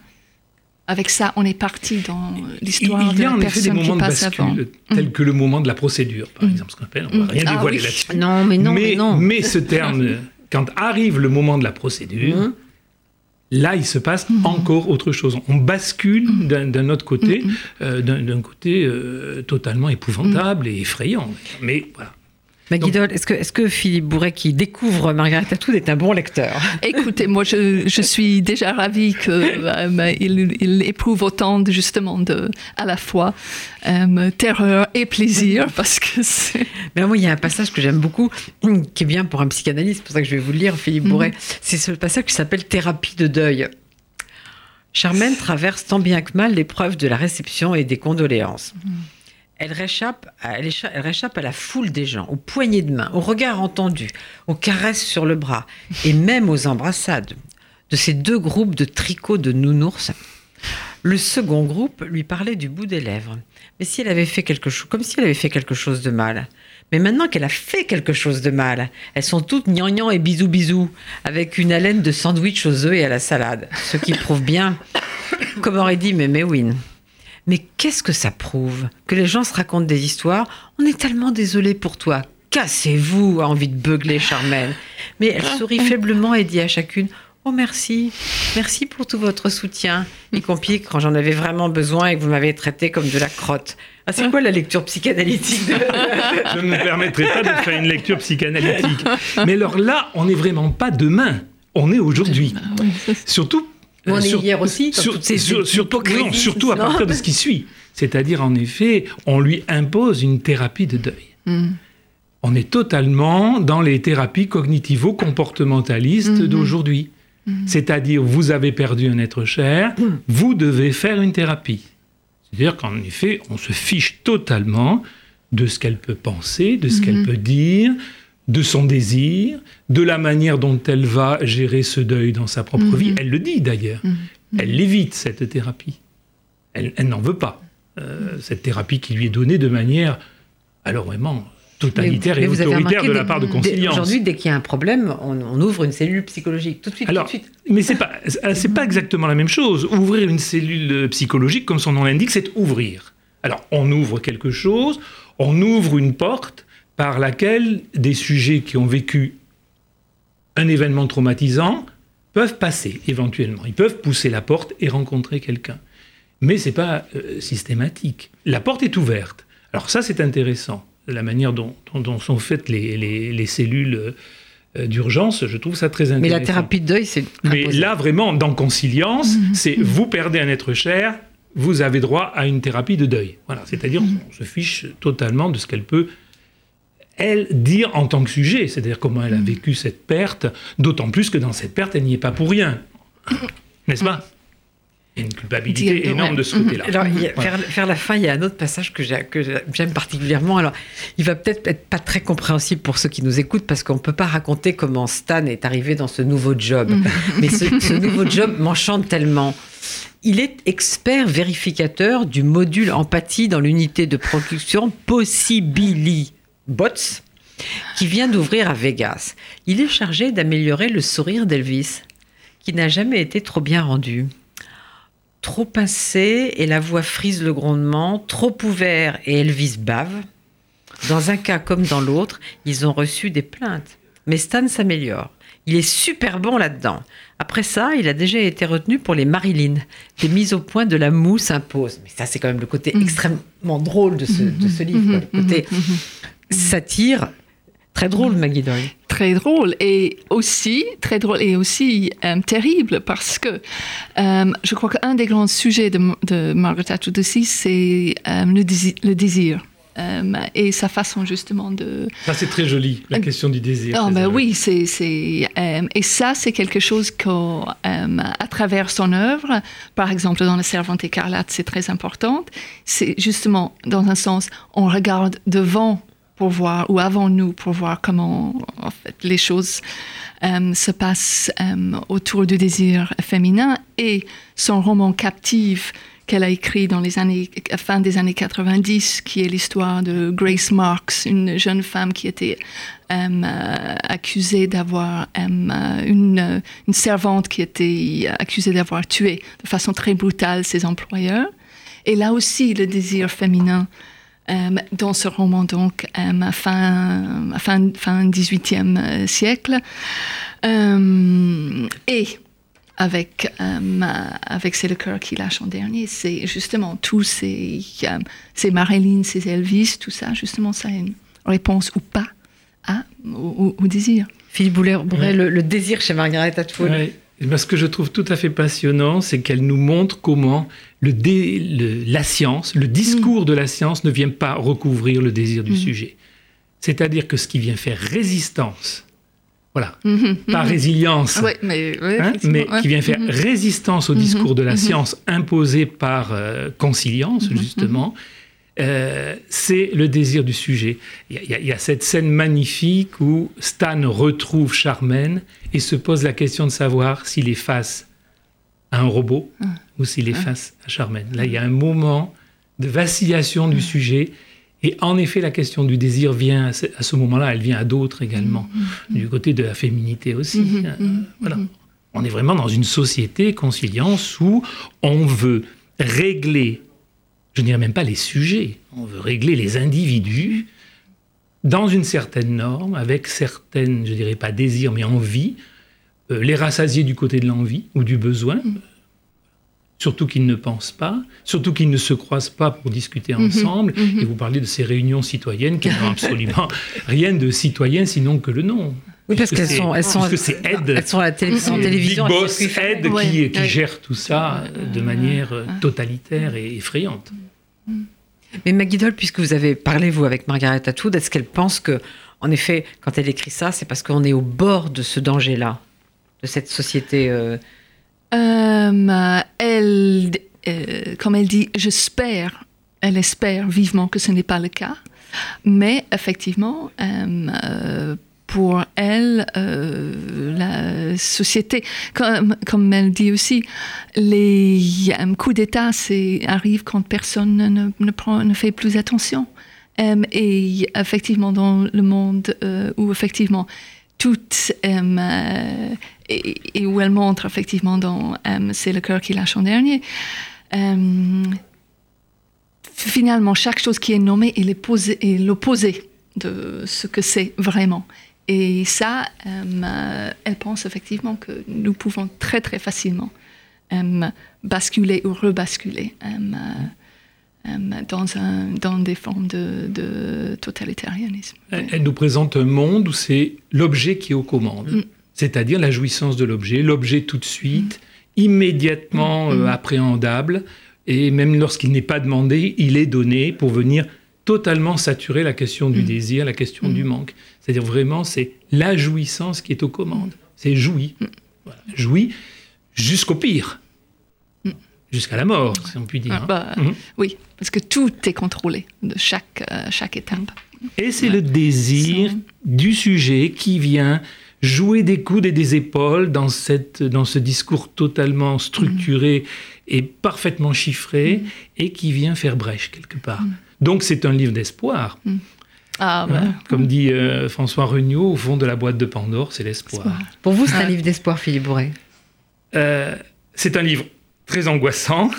avec ça, on est parti dans l'histoire de la en des qui moments de passe avant. bascule, tels que le moment de la procédure, par exemple, ce qu'on appelle. On ne va rien Ah dévoiler oui. là-dessus. Non, mais non, mais, mais, non. mais ce terme, quand arrive le moment de la procédure, Mhm. Là, il se passe encore autre chose. On bascule d'un d'un autre côté, euh, d'un d'un côté euh, totalement épouvantable et effrayant. Mais voilà. Guidol, est-ce que, est que Philippe Bourret, qui découvre Margaret Atwood, est un bon lecteur? Écoutez, moi, je, je suis déjà ravie qu'il il éprouve autant, de, justement, de, à la fois euh, terreur et plaisir, parce que c'est... Mais moi, il y a un passage que j'aime beaucoup, qui est bien pour un psychanalyste, c'est pour ça que je vais vous le lire, Philippe Bourret. C'est ce passage qui s'appelle Thérapie de deuil. Charmaine traverse tant bien que mal l'épreuve de la réception et des condoléances. Elle réchappe, à, à la foule des gens, aux poignées de main, aux regards entendus, aux caresses sur le bras et même aux embrassades de ces deux groupes de tricots de nounours. Le second groupe lui parlait du bout des lèvres, mais si elle avait fait quelque chose, comme si elle avait fait quelque chose de mal. Mais maintenant qu'elle a fait quelque chose de mal, elles sont toutes gnangnan et bisous bisous, avec une haleine de sandwich aux œufs et à la salade, ce qui prouve bien, comme aurait dit Méméwin. Mais qu'est-ce que ça prouve Que les gens se racontent des histoires? On est tellement désolé pour toi. Cassez-vous, a envie de beugler Charmaine. Mais elle sourit faiblement et dit à chacune Oh merci, merci pour tout votre soutien, y compris quand j'en avais vraiment besoin et que vous m'avez traité comme de la crotte. Ah, c'est quoi la lecture psychanalytique de... Je ne me permettrai pas de faire une lecture psychanalytique. Mais alors là, on n'est vraiment pas demain. On est aujourd'hui. Surtout. Mais on est sur- hier aussi, comme sur- toutes ces sur- surtout, hypocrisies, non, surtout à partir de ce qui suit. C'est-à-dire, en effet, on lui impose une thérapie de deuil. Mm. On est totalement dans les thérapies cognitivo-comportementalistes d'aujourd'hui. C'est-à-dire, vous avez perdu un être cher, vous devez faire une thérapie. C'est-à-dire qu'en effet, on se fiche totalement de ce qu'elle peut penser, de ce qu'elle peut dire, de son désir, de la manière dont elle va gérer ce deuil dans sa propre vie. Elle le dit d'ailleurs. Elle l'évite, cette thérapie. Elle, elle n'en veut pas. Euh, cette thérapie qui lui est donnée de manière, alors vraiment, totalitaire Mais- mais et autoritaire de la part de conciliance. Aujourd'hui, dès qu'il y a un problème, on, on ouvre une cellule psychologique. Tout de suite, Alors, tout de suite. mais c'est pas, c'est pas exactement la même chose. Ouvrir une cellule psychologique, comme son nom l'indique, c'est ouvrir. Alors, on ouvre quelque chose, on ouvre une porte par laquelle des sujets qui ont vécu un événement traumatisant peuvent passer éventuellement. Ils peuvent pousser la porte et rencontrer quelqu'un. Mais c'est pas euh, systématique. La porte est ouverte. Alors ça, c'est intéressant, la manière dont, dont- dont sont faites les, les- les cellules euh, d'urgence, je trouve ça très intéressant. Mais la thérapie de deuil, c'est. Mais là, vraiment, dans Consilience, Mhm. c'est vous perdez un être cher, vous avez droit à une thérapie de deuil. Voilà, c'est-à-dire Mhm. on se fiche totalement de ce qu'elle peut, elle, dire en tant que sujet, c'est-à-dire comment elle a Mhm. vécu cette perte, d'autant plus que dans cette perte, elle n'y est pas pour rien. N'est-ce pas? Il y a une culpabilité Dire- énorme ouais. de ce côté-là. Alors, il y a- Voilà. vers, vers la fin, il y a un autre passage que j'ai- que j'aime particulièrement. Alors, il va peut-être être pas très compréhensible pour ceux qui nous écoutent parce qu'on ne peut pas raconter comment Stan est arrivé dans ce nouveau job. Mais ce, ce nouveau job m'enchante tellement. Il est expert vérificateur du module empathie dans l'unité de production Possibili Bots qui vient d'ouvrir à Vegas. Il est chargé d'améliorer le sourire d'Elvis qui n'a jamais été trop bien rendu trop pincé et la voix frise le grondement, trop ouvert et Elvis bave. Dans un cas comme dans l'autre, ils ont reçu des plaintes. Mais Stan s'améliore. Il est super bon là-dedans. Après ça, il a déjà été retenu pour les Marilyn. Des mises au point de la moue s'imposent. Mais ça, c'est quand même le côté extrêmement drôle de ce, de ce livre. quoi. Le côté satire, très drôle, Maggie Doyle. très drôle et aussi très drôle et aussi euh, terrible parce que euh, je crois qu'un des grands sujets de, de Margaret Atwood aussi c'est euh, le, dési- le désir Euh, et sa façon justement de Ça, c'est très joli, la question du désir. Oh, ben oui, c'est, c'est, euh, et ça, c'est quelque chose qu'à à travers son œuvre, par exemple dans La Servante écarlate, c'est très important. C'est justement, dans un sens, on regarde devant pour voir, ou avant nous, pour voir comment en fait, les choses euh, se passent euh, autour du désir féminin. Et son roman Captive, qu'elle a écrit dans les années, fin des années 90, qui est l'histoire de Grace Marks, une jeune femme qui était euh, accusée d'avoir euh, une, une servante qui était accusée d'avoir tué de façon très brutale ses employeurs. Et là aussi, le désir féminin dans ce roman, donc, euh, à fin, fin, fin 18e euh, siècle. Euh, et avec, euh, avec C'est le cœur qui lâche en dernier, c'est justement tous ces, euh, ces Marilyn, ces Elvis, tout ça, justement, ça a une réponse ou pas à, au, au- au désir. Philippe Ouais. le, le désir chez Margaret Atwood. Ouais. Et ben, ce que je trouve tout à fait passionnant, c'est qu'elle nous montre comment le dé- le- la science, le discours de la science ne vient pas recouvrir le désir du sujet. C'est-à-dire que ce qui vient faire résistance, voilà, pas résilience, mais, ouais, hein, effectivement, mais ouais. qui vient faire Mhm. résistance au discours de la science imposé par euh, Consilience, justement, euh, c'est le désir du sujet. Il y, a- y y cette scène magnifique où Stan retrouve Charmaine et se pose la question de savoir s'il est face à un robot ou s'il est face à Charmaine. Là, il y a un moment de vacillation du sujet. Et en effet, la question du désir vient à ce, à ce moment-là, elle vient à d'autres également, du côté de la féminité aussi. Euh, voilà. On est vraiment dans une société conciliance où on veut régler, je ne dirais même pas les sujets, on veut régler les individus dans une certaine norme, avec certaines, je dirais pas désirs, mais envies, euh, les rassasier du côté de l'envie ou du besoin, surtout qu'ils ne pensent pas, surtout qu'ils ne se croisent pas pour discuter ensemble. Et vous parlez de ces réunions citoyennes qui n'ont absolument rien de citoyen sinon que le nom. Oui, parce qu'elles sont, elles sont, puisque c'est Ed. elles sont à la télé- en C'est télévision. Big à Boss. Ed Ouais, qui, ouais. gère tout ça de manière euh, totalitaire et effrayante. Mais Maggie Doll, puisque vous avez parlé, vous, avec Margaret Atwood, est-ce qu'elle pense que, en effet, quand elle écrit ça, c'est parce qu'on est au bord de ce danger-là, de cette société euh, Euh, elle, euh, comme elle dit, j'espère, elle espère vivement que ce n'est pas le cas, mais effectivement, euh, euh, pour elle, euh, la société, comme, comme elle dit aussi, les coups d'État arrivent quand personne ne, ne, fait plus attention. Euh, et effectivement, dans le monde euh, où effectivement tout et, où elle montre effectivement dans C'est le cœur qui lâche en dernier. finalement, chaque chose qui est nommée est l'opposé de ce que c'est vraiment. Et ça, euh, elle pense effectivement que nous pouvons très très facilement euh, basculer ou rebasculer euh, dans, un, dans des formes de, de totalitarisme. Elle, elle nous présente un monde où c'est l'objet qui est aux commandes, Mm. c'est-à-dire la jouissance de l'objet, l'objet tout de suite, immédiatement Mm. appréhendable, et même lorsqu'il n'est pas demandé, il est donné pour venir totalement saturer la question du Mm. désir, la question Mm. du manque. C'est-à-dire vraiment, c'est la jouissance qui est aux commandes. C'est joui. Mm. Voilà. Joui jusqu'au pire. Mm. Jusqu'à la mort, si on peut dire. Ah, bah, Mhm. Oui, parce que tout est contrôlé de chaque, euh, chaque étape. Et c'est le désir du sujet qui vient jouer des coudes et des épaules dans, cette, dans ce discours totalement structuré et parfaitement chiffré et qui vient faire brèche quelque part. Donc c'est un livre d'espoir. Ah, bah, hein. Comme dit euh, François Regnault, au fond de la boîte de Pandore, c'est l'espoir. espoir. Pour vous, c'est un Ah. livre d'espoir, Philippe Bourret. Euh, c'est un livre très angoissant.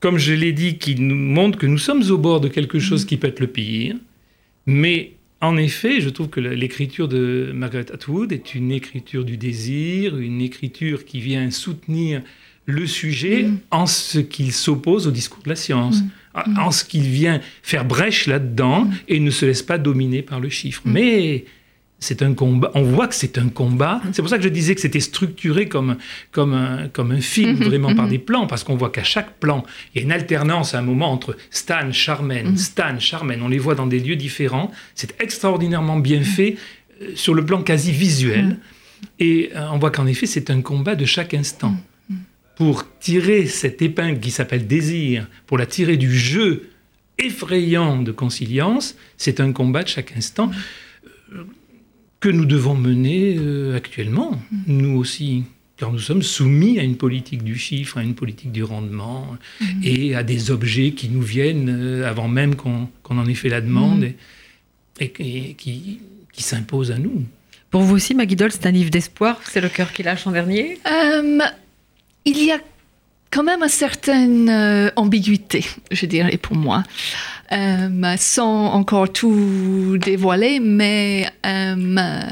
Comme je l'ai dit, qui nous montre que nous sommes au bord de quelque chose qui peut être le pire. Mais en effet, je trouve que l'écriture de Margaret Atwood est une écriture du désir, une écriture qui vient soutenir le sujet Mm. en ce qu'il s'oppose au discours de la science, en- en ce qu'il vient faire brèche là-dedans et ne se laisse pas dominer par le chiffre. Mais c'est un combat. On voit que c'est un combat. C'est pour ça que je disais que c'était structuré comme, comme, un, comme un film, vraiment par des plans, parce qu'on voit qu'à chaque plan, il y a une alternance à un moment entre Stan, Charmaine. Stan, Charmaine. On les voit dans des lieux différents. C'est extraordinairement bien fait euh, sur le plan quasi visuel. Et euh, on voit qu'en effet, c'est un combat de chaque instant. Mhm. Pour tirer cette épingle qui s'appelle désir, pour la tirer du jeu effrayant de conciliance, c'est un combat de chaque instant euh, que nous devons mener euh, actuellement, nous aussi, car nous sommes soumis à une politique du chiffre, à une politique du rendement, et à des objets qui nous viennent euh, avant même qu'on en ait fait la demande, et, et- et qui, qui s'imposent à nous. Pour vous aussi, Maggie Doll, c'est un livre d'espoir. C'est le cœur qui lâche en dernier? Euh, il y a quand même une certaine euh, ambiguïté, je dirais, pour moi, Euh, sans encore tout dévoiler, mais euh,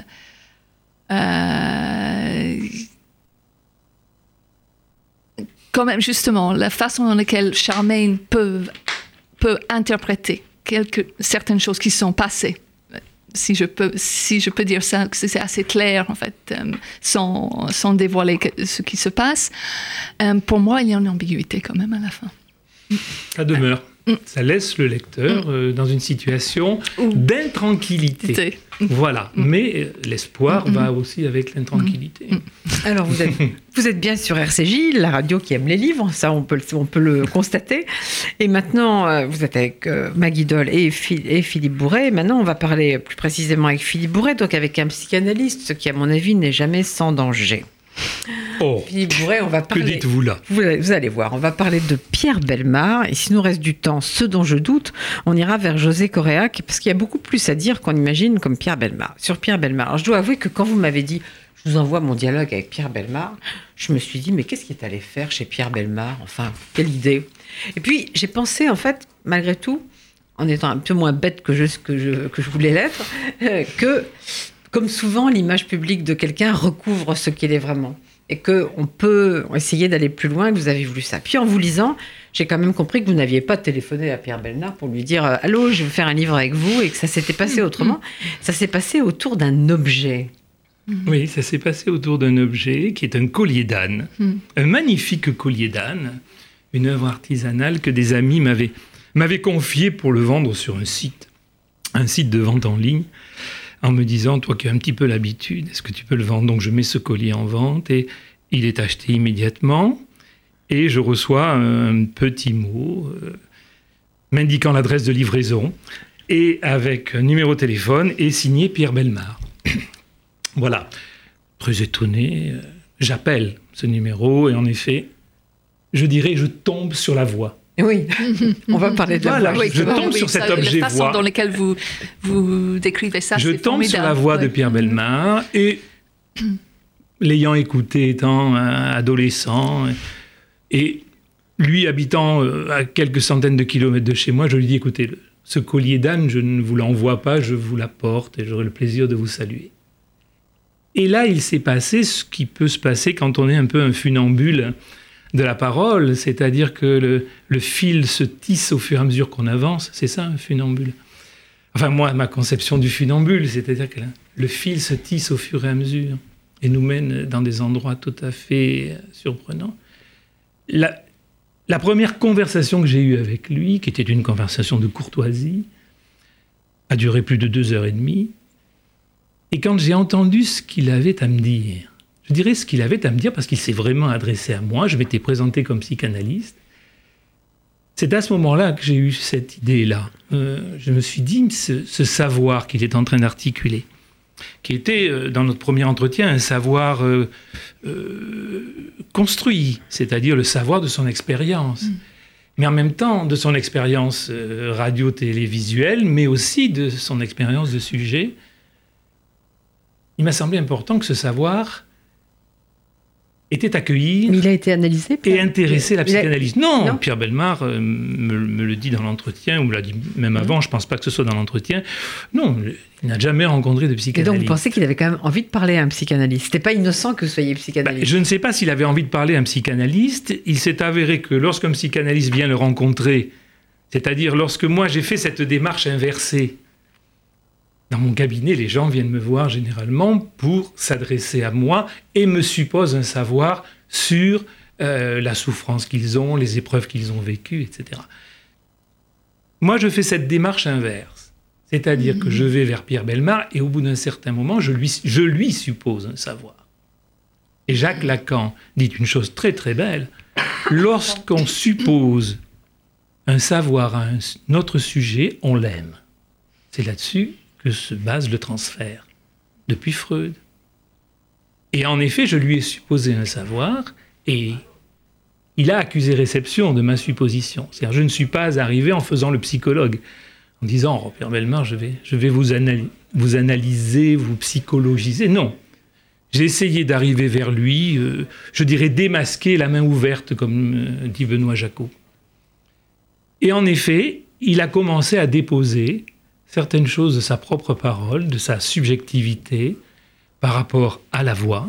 euh, quand même, justement, la façon dans laquelle Charmaine peut, peut interpréter certaines choses qui sont passées si je peux, si je peux dire ça, que c'est assez clair en fait, euh, sans, sans dévoiler ce qui se passe. Euh, pour moi, il y a une ambiguïté quand même à la fin. Ça demeure. Mm. Ça laisse le lecteur euh, dans une situation d'intranquillité. Voilà. Mais euh, l'espoir Mm, mm. va aussi avec l'intranquillité. Alors, vous êtes, vous êtes bien sur RCJ, la radio qui aime les livres, ça on peut, le- on peut le constater. Et maintenant, euh, vous êtes avec Maggie Doll et, Phil- et Philippe Bourret. Et maintenant, on va parler plus précisément avec Philippe Bourret, donc avec un psychanalyste, ce qui, à mon avis, n'est jamais sans danger. Oh, Philippe Bourret, on va que parler... dites-vous là? Vous allez, vous allez voir, on va parler de Pierre Belmar. Et s'il nous reste du temps, ce dont je doute, on ira vers José qui- parce qu'il y a beaucoup plus à dire qu'on imagine comme Pierre Belmar. Sur Pierre Belmar. Alors, je dois avouer que quand vous m'avez dit, je vous envoie mon dialogue avec Pierre Belmar, je me suis dit, mais qu'est-ce qu'il est allé faire chez Pierre Belmar? Enfin, quelle idée Et puis, j'ai pensé, en fait, malgré tout, en étant un peu moins bête que je, que je, que je voulais l'être, euh, que, comme souvent, l'image publique de quelqu'un recouvre ce qu'il est vraiment et qu'on peut essayer d'aller plus loin, que vous avez voulu ça. Puis en vous lisant, j'ai quand même compris que vous n'aviez pas téléphoné à Pierre Belnard pour lui dire euh, Allô, je veux faire un livre avec vous, et que ça s'était passé autrement. Ça s'est passé autour d'un objet. Oui, ça s'est passé autour d'un objet qui est un collier d'âne. Mm. Un magnifique collier d'âne, une œuvre artisanale que des amis m'avaient, m'avaient confié pour le vendre sur un site, un site de vente en ligne, en me disant, toi qui as un petit peu l'habitude, est-ce que tu peux le vendre? Donc je mets ce collier en vente et il est acheté immédiatement et je reçois un petit mot euh, m'indiquant l'adresse de livraison et avec un numéro de téléphone et signé Pierre Belmar. Voilà. Très étonné, euh, j'appelle ce numéro et en effet, je dirais, je tombe sur la voie. Oui, on va parler de la Voilà, voix. je tombe sur cet ça, objet La façon voix. dans laquelle vous, vous décrivez ça, je tombe sur la voix de. Pierre Bellemare et l'ayant écouté étant adolescent et lui habitant euh, à quelques centaines de kilomètres de chez moi, je lui dis écoutez, ce collier d'âne, je ne vous l'envoie pas, je vous l'apporte et j'aurai le plaisir de vous saluer. Et là, il s'est passé ce qui peut se passer quand on est un peu un funambule de la parole, c'est-à-dire que le, fil se tisse au fur et à mesure qu'on avance. C'est ça un funambule. Enfin, moi, ma conception du funambule, c'est-à-dire que le fil se tisse au fur et à mesure et nous mène dans des endroits tout à fait surprenants. La première conversation que j'ai eue avec lui, qui était une conversation de courtoisie, a duré plus de deux heures et demie. Et quand j'ai entendu ce qu'il avait à me dire, je dirais ce qu'il avait à me dire parce qu'il s'est vraiment adressé à moi, je m'étais présenté comme psychanalyste, c'est à ce moment-là que j'ai eu cette idée-là. Euh, je me suis dit, ce, ce savoir qu'il est en train d'articuler, qui était euh, dans notre premier entretien un savoir euh, construit, c'est-à-dire le savoir de son expérience. Mm. Mais en même temps, de son expérience radio-télévisuelle, mais aussi de son expérience de sujet. Il m'a semblé important que ce savoir était accueilli Mais il a été analysé et intéressé la psychanalyse. Non, Non. Pierre Belmar euh, me, me le dit dans l'entretien, ou me l'a dit même Mhm. avant, je pense pas que ce soit dans l'entretien. Non, il n'a jamais rencontré de Et psychanalyse. donc, vous pensez qu'il avait quand même envie de parler à un psychanalyste? C'était pas innocent que vous soyez Bah, psychanalyste. je ne sais pas s'il avait envie de parler à un psychanalyste. Il s'est avéré que lorsqu'un psychanalyste vient le rencontrer, c'est-à-dire lorsque moi j'ai fait cette démarche inversée, dans mon cabinet, les gens viennent me voir généralement pour s'adresser à moi et me supposent un savoir sur euh, la souffrance qu'ils ont, les épreuves qu'ils ont vécues, etc. Moi, je fais cette démarche inverse. C'est-à-dire que je vais vers Pierre Belmar et au bout d'un certain moment, je lui, je lui suppose un savoir. Et Jacques Lacan dit une chose très très belle. Lorsqu'on suppose un savoir à un autre sujet, on l'aime. C'est là-dessus que se base le transfert, depuis Freud. Et en effet, je lui ai supposé un savoir et il a accusé réception de ma supposition. C'est-à-dire, je ne suis pas arrivé en faisant le psychologue, en disant, oh, Pierre Bellemare, je vais, vous analyser, vous psychologiser. Non. J'ai essayé d'arriver vers lui, euh, je dirais démasquer la main ouverte, comme euh, dit Benoît Jacot. Et en effet, il a commencé à déposer certaines choses de sa propre parole, de sa subjectivité par rapport à la voix.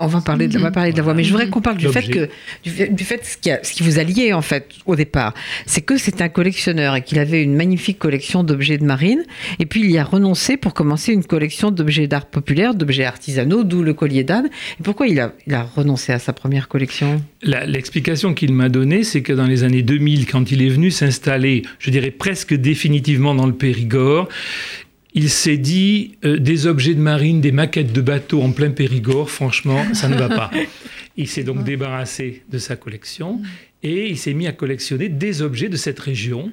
On va parler de, on va parler de la voix, mais je voudrais qu'on parle du fait que du fait, du fait ce, qui a- ce qui vous a lié en fait au départ, c'est que c'est un collectionneur et qu'il avait une magnifique collection d'objets de marine, et puis il y a renoncé pour commencer une collection d'objets d'art populaire, d'objets artisanaux, d'où le collier d'âne. Et pourquoi il a, il a renoncé à sa première collection? L'explication qu'il m'a donnée, c'est que dans les années 2000, quand il est venu s'installer, je dirais presque définitivement dans le Périgord, il s'est dit euh, des objets de marine, des maquettes de bateaux en plein Périgord, franchement, ça ne va pas. Il s'est donc débarrassé de sa collection et il s'est mis à collectionner des objets de cette région,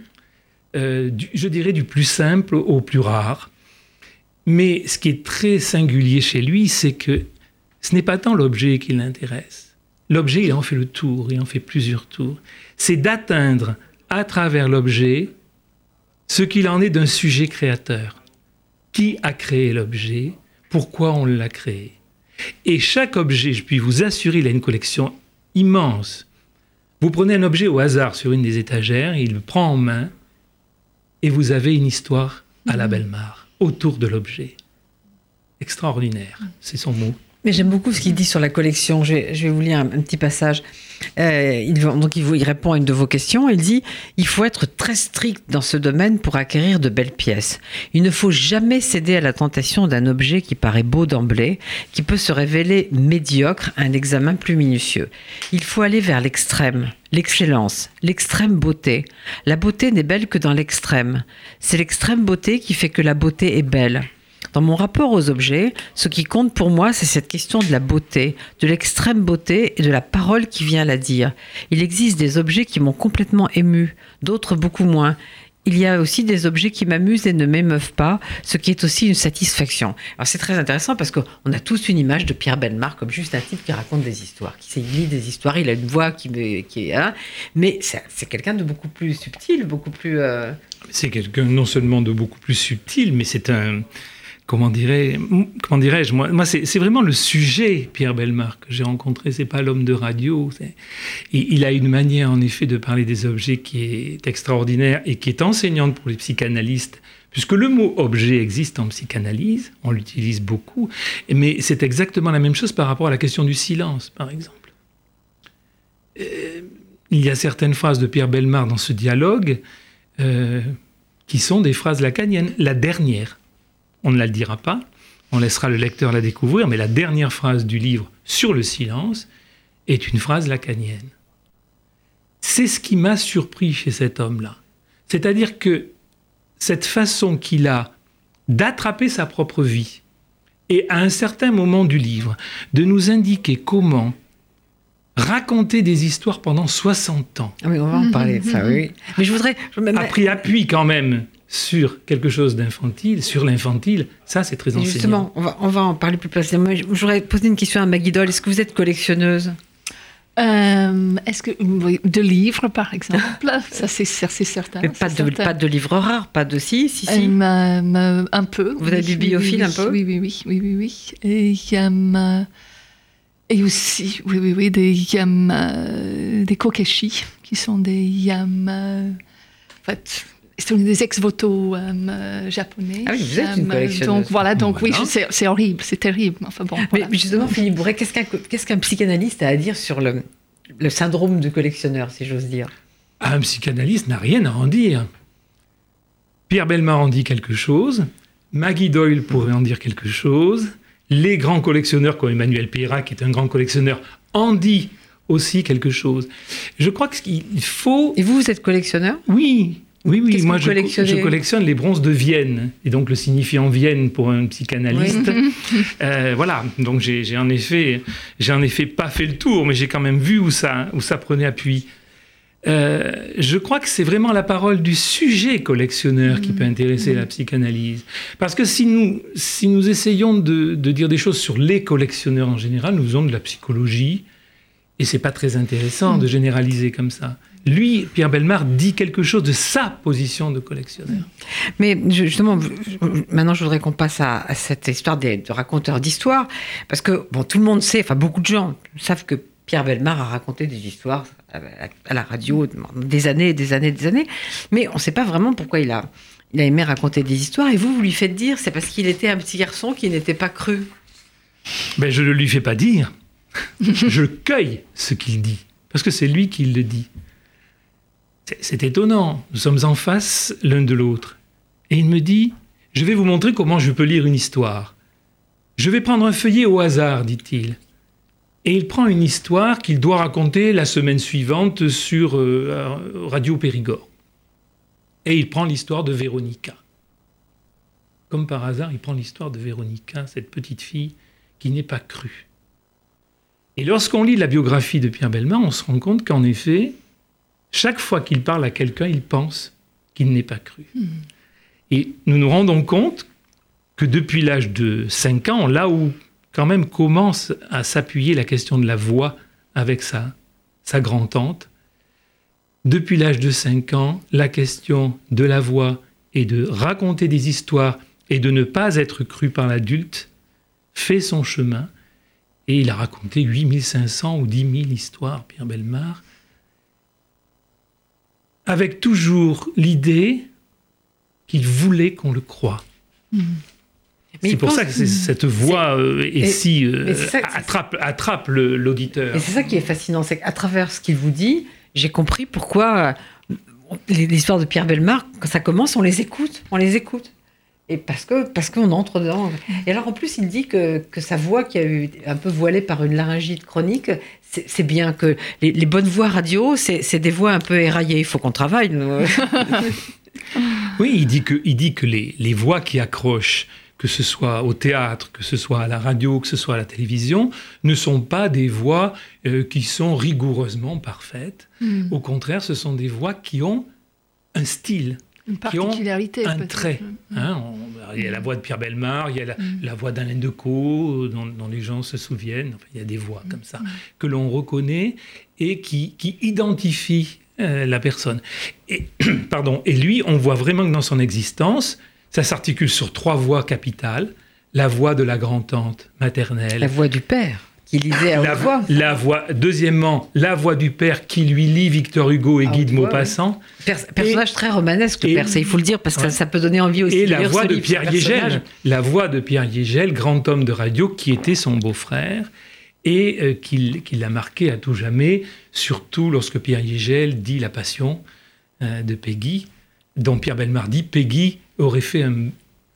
euh, du- je dirais du plus simple au plus rare. Mais ce qui est très singulier chez lui, c'est que ce n'est pas tant l'objet qui l'intéresse. L'objet, il en fait le tour, il en fait plusieurs tours. C'est d'atteindre à travers l'objet ce qu'il en est d'un sujet créateur. Qui a créé l'objet? Pourquoi on l'a créé? Et chaque objet, je puis vous assurer, il a une collection immense. Vous prenez un objet au hasard sur une des étagères, il le prend en main, et vous avez une histoire à la Belmare, autour de l'objet. Extraordinaire, c'est son mot. Mais j'aime beaucoup ce qu'il dit sur la collection. Je vais, je vais vous lire un, petit passage. Euh, il, donc il, il répond à une de vos questions. Il dit Il faut être très strict dans ce domaine pour acquérir de belles pièces. Il ne faut jamais céder à la tentation d'un objet qui paraît beau d'emblée, qui peut se révéler médiocre à un examen plus minutieux. Il faut aller vers l'extrême, l'excellence, l'extrême beauté. La beauté n'est belle que dans l'extrême. C'est l'extrême beauté qui fait que la beauté est belle. Dans mon rapport aux objets, ce qui compte pour moi, c'est cette question de la beauté, de l'extrême beauté et de la parole qui vient la dire. Il existe des objets qui m'ont complètement ému, d'autres beaucoup moins. Il y a aussi des objets qui m'amusent et ne m'émeuvent pas, ce qui est aussi une satisfaction. Alors c'est très intéressant parce qu'on a tous une image de Pierre Bellemare comme juste un type qui raconte des histoires, qui lit des histoires, il a une voix qui, est... hein, mais c'est c'est quelqu'un de beaucoup plus subtil, beaucoup plus... euh, C'est quelqu'un non seulement de beaucoup plus subtil, mais c'est un. Comment dirais, comment dirais-je Moi, c'est vraiment le sujet, Pierre Belmar, que j'ai rencontré. C'est pas l'homme de radio. il a une manière, en effet, de parler des objets qui est extraordinaire et qui est enseignante pour les psychanalystes, puisque le mot objet existe en psychanalyse, on l'utilise beaucoup, mais c'est exactement la même chose par rapport à la question du silence, par exemple. Euh, il y a certaines phrases de Pierre Belmar dans ce dialogue euh, qui sont des phrases lacaniennes. La dernière, on ne la dira pas, on laissera le lecteur la découvrir, mais la dernière phrase du livre sur le silence est une phrase lacanienne. C'est ce qui m'a surpris chez cet homme-là. C'est-à-dire que cette façon qu'il a d'attraper sa propre vie et à un certain moment du livre de nous indiquer comment raconter des histoires pendant 60 ans. Ah oui, on va en parler de ça, oui. Mais je voudrais... Je a pris appui quand même sur quelque chose d'infantile, sur l'infantile, ça c'est très enseignant. Justement, on va, on va en parler plus précisément. Je voudrais poser une question à Maggie Doll. Est-ce que vous êtes collectionneuse? Euh, Est-ce que de livres, par exemple? Ça, c'est certain. Mais pas de, pas de livres rares, pas de si, si, si. Euh, un peu. Vous êtes bibliophile oui, un peu? Oui, oui, oui, oui, oui, oui. Et, euh, et aussi, oui, oui, oui, des euh, des kokeshi, qui sont des en fait, sont des ex-voto japonais. Ah oui, vous êtes une collectionneuse. Donc voilà, donc oui, c'est horrible, c'est terrible. Enfin bon. Mais justement, Philippe Bourret, qu'est-ce qu'un psychanalyste a à dire sur le, le syndrome du collectionneur, si j'ose dire? Un psychanalyste n'a rien à en dire. Pierre Belmar en dit quelque chose, Maggie Doyle pourrait en dire quelque chose, les grands collectionneurs comme Emmanuel Peyrat, qui est un grand collectionneur, en dit aussi quelque chose. Je crois qu'il faut... Et vous, vous êtes collectionneur? Oui, oui, oui, moi je, je, collectionne les bronzes de Vienne, et donc le signifiant Vienne pour un psychanalyste. Euh, voilà, donc j'ai en effet, j'ai en effet pas fait le tour, mais j'ai quand même vu où ça, où ça prenait appui. Euh, je crois que c'est vraiment la parole du sujet collectionneur qui peut intéresser la psychanalyse. Parce que si nous, si nous essayons de, de, dire des choses sur les collectionneurs en général, nous faisons de la psychologie, et c'est pas très intéressant de généraliser comme ça. Lui, Pierre Belmar, dit quelque chose de sa position de collectionneur. Mais justement, maintenant, je voudrais qu'on passe à, cette histoire des, de raconteurs d'histoire, parce que bon, tout le monde sait, enfin beaucoup de gens savent que Pierre Belmar a raconté des histoires à la radio des années, des années, des années. Mais on ne sait pas vraiment pourquoi il a, il a aimé raconter des histoires. Et vous, vous lui faites dire, c'est parce qu'il était un petit garçon qui n'était pas cru. Ben, je ne lui fais pas dire. je cueille ce qu'il dit. Parce que c'est lui qui le dit. C'est étonnant. Nous sommes en face l'un de l'autre. Et il me dit, je vais vous montrer comment je peux lire une histoire. Je vais prendre un feuillet au hasard, dit-il. Et il prend une histoire qu'il doit raconter la semaine suivante sur euh, Radio Périgord. Et il prend l'histoire de Véronica. Comme par hasard, il prend l'histoire de Véronica, cette petite fille qui n'est pas crue. Et lorsqu'on lit la biographie de Pierre Bellemare, on se rend compte qu'en effet, chaque fois qu'il parle à quelqu'un, il pense qu'il n'est pas cru. Hmm. Et nous nous rendons compte que depuis l'âge de 5 ans, là où quand même commence à s'appuyer la question de la voix avec sa, sa grand-tante. Depuis l'âge de 5 ans, la question de la voix et de raconter des histoires et de ne pas être cru par l'adulte fait son chemin. Et il a raconté 8500 ou 10 000 histoires, Pierre Belmar, avec toujours l'idée qu'il voulait qu'on le croie. Mmh. C'est pour ça que cette voix euh, est, si euh, attrape, attrape l'auditeur. Et c'est ça qui est fascinant, c'est qu'à travers ce qu'il vous dit, j'ai compris pourquoi euh, l'histoire de Pierre Belmar, quand ça commence, on les écoute, on les écoute. Et parce que parce qu'on entre dedans. Et alors en plus, il dit que, que sa voix, qui a eu un peu voilée par une laryngite chronique, c'est bien que les, les, bonnes voix radio, c'est des voix un peu éraillées. Il faut qu'on travaille. oui, il dit que, il dit que les, les voix qui accrochent que ce soit au théâtre, que ce soit à la radio, que ce soit à la télévision, ne sont pas des voix euh, qui sont rigoureusement parfaites. Hmm. Au contraire, ce sont des voix qui ont un style. Une particularité, qui ont un trait. Hmm. Hein, il y a la voix de Pierre Belmar, il y a la, hmm. voix d'Alain Decaux, dont, dont, les gens se souviennent. il y a des voix comme ça que l'on reconnaît et qui, qui identifient euh, la personne. Et, pardon, et lui, on voit vraiment que dans son existence, ça s'articule sur trois voix capitales. La voix de la grand-tante maternelle. La voix du père qui lisait à la voix. La voix, deuxièmement, la voix du père qui lui lit Victor Hugo et Guy de Maupassant. personnage très romanesque, le père, il faut le dire, parce que ça peut donner envie aussi et la voix de Pierre Yégel, la voix de Pierre Yégel, grand homme de radio, qui était son beau-frère, et euh, qui, qui l'a marqué à tout jamais, surtout lorsque Pierre Yegel dit La Passion euh, de Peggy, dont Pierre Belmar dit Peggy aurait fait un,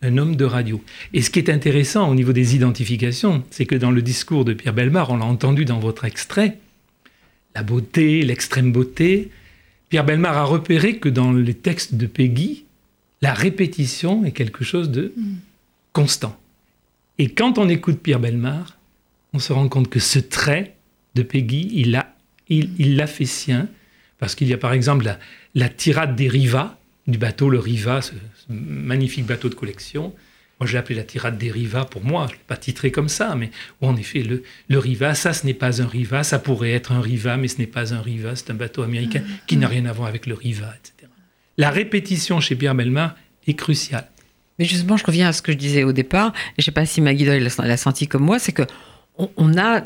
un homme de radio. Et ce qui est intéressant au niveau des identifications, c'est que dans le discours de Pierre Belmar, on l'a entendu dans votre extrait, la beauté, l'extrême beauté, Pierre Belmar a repéré que dans les textes de Peggy, la répétition est quelque chose de constant. Et quand on écoute Pierre Belmar, on se rend compte que ce trait de Peggy, il l'a il, il l'a fait sien, parce qu'il y a par exemple la, la tirade des Rivas, du bateau, le Riva, ce magnifique bateau de collection. Moi, je l'ai appelé la tirade des Rivas pour moi. Je ne l'ai pas titré comme ça, mais où en effet, le, le Riva, ça, ce n'est pas un Riva, ça pourrait être un Riva, mais ce n'est pas un Riva, c'est un bateau américain qui n'a rien à voir avec le Riva, etc. La répétition chez Pierre Belmar est cruciale. Mais justement, je reviens à ce que je disais au départ, et je ne sais pas si Maggie Doyle l'a senti comme moi, c'est que on, on a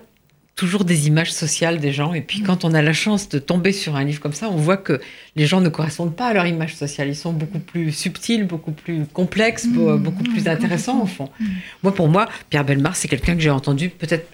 toujours des images sociales des gens. Et puis quand on a la chance de tomber sur un livre comme ça, on voit que les gens ne correspondent pas à leur image sociale. Ils sont beaucoup plus subtils, beaucoup plus complexes, Mmh, beaucoup plus mmh, intéressants au fond. Moi, pour moi, Pierre Belmar, c'est quelqu'un que j'ai entendu peut-être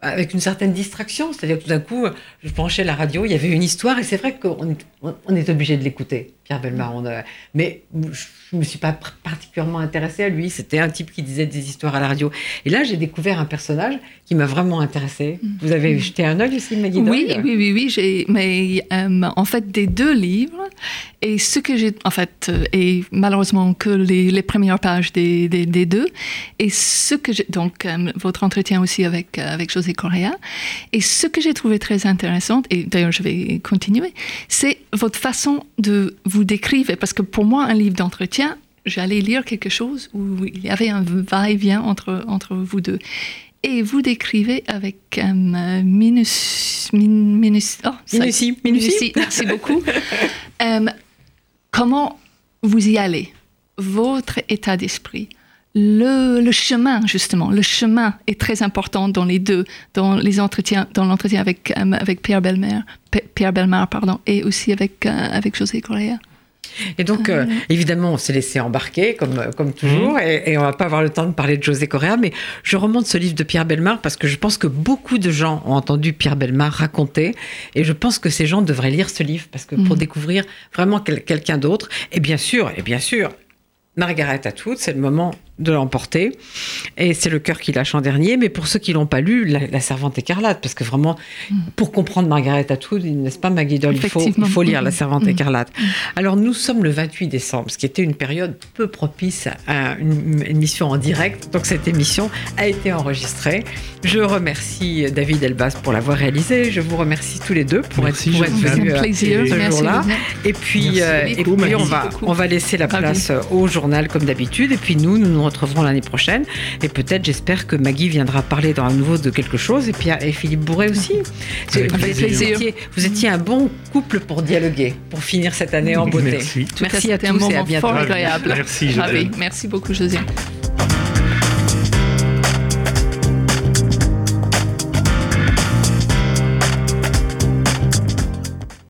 avec une certaine distraction. C'est-à-dire que tout d'un coup, je branchais la radio, il y avait une histoire, et c'est vrai qu'on est, on est obligé de l'écouter, Pierre Belmar. On a- mais je ne me suis pas particulièrement intéressée à lui. C'était un type qui disait des histoires à la radio. Et là, j'ai découvert un personnage qui m'a vraiment intéressée. Vous avez jeté un œil aussi, Maggie Oui, oui, oui, oui. J'ai, mais euh, en fait, des deux livres, et ce que j'ai, en fait, euh, et malheureusement que les, les premières pages des, des, des deux, et ce que j'ai, donc euh, votre entretien aussi avec, euh, avec José Correa, et ce que j'ai trouvé très intéressant, et d'ailleurs je vais continuer, c'est votre façon de vous décrire, parce que pour moi, un livre d'entretien, j'allais lire quelque chose où il y avait un va-et-vient entre, entre vous deux. Et vous décrivez avec euh, minus, min- minus- oh, ça- Minutie, minutie. Merci beaucoup. Euh, comment vous y allez, votre état d'esprit, le, le chemin justement, le chemin est très important dans les deux, dans les entretiens, dans l'entretien avec euh, avec Pierre Belmar, P- Pierre Belmar pardon, et aussi avec euh, avec José Correa. Et donc, euh, évidemment, on s'est laissé embarquer, comme, comme toujours, et, et on va pas avoir le temps de parler de José Correa, mais je remonte ce livre de Pierre Belmar parce que je pense que beaucoup de gens ont entendu Pierre Belmar raconter, et je pense que ces gens devraient lire ce livre parce que pour Mhm. découvrir vraiment quel- quelqu'un d'autre, et bien sûr, et bien sûr, Margaret Atwood, c'est le moment de l'emporter, et c'est le cœur qui lâche en dernier, mais pour ceux qui l'ont pas lu, la, La Servante écarlate, parce que vraiment, pour comprendre Margaret Atwood, n'est-ce pas Maggie Doyle, il faut, il Effectivement. faut lire La. Servante Mhm. écarlate. Alors nous sommes le 28 décembre, ce qui était une période peu propice à une émission en direct. Donc cette émission a été enregistrée. Je remercie David Elbas pour l'avoir réalisée. Je vous remercie tous les deux pour Merci, être, pour être venus euh, ce Merci. jour-là. Et puis, Merci euh, et beaucoup, puis on, va, beaucoup. on va laisser la place au journal comme d'habitude. Et puis nous, nous nous retrouverons l'année prochaine. Et peut-être, j'espère que Maggie viendra parler dans à nouveau de quelque chose. Et puis et Philippe Bourret aussi. Vous, plaisir. étiez, vous étiez- vous étiez un bon couple pour dialoguer, pour finir cette année en beauté. Merci. Merci à c'était un tous et à bientôt. fort agréable. Merci. Josiane. Merci beaucoup, Josiane.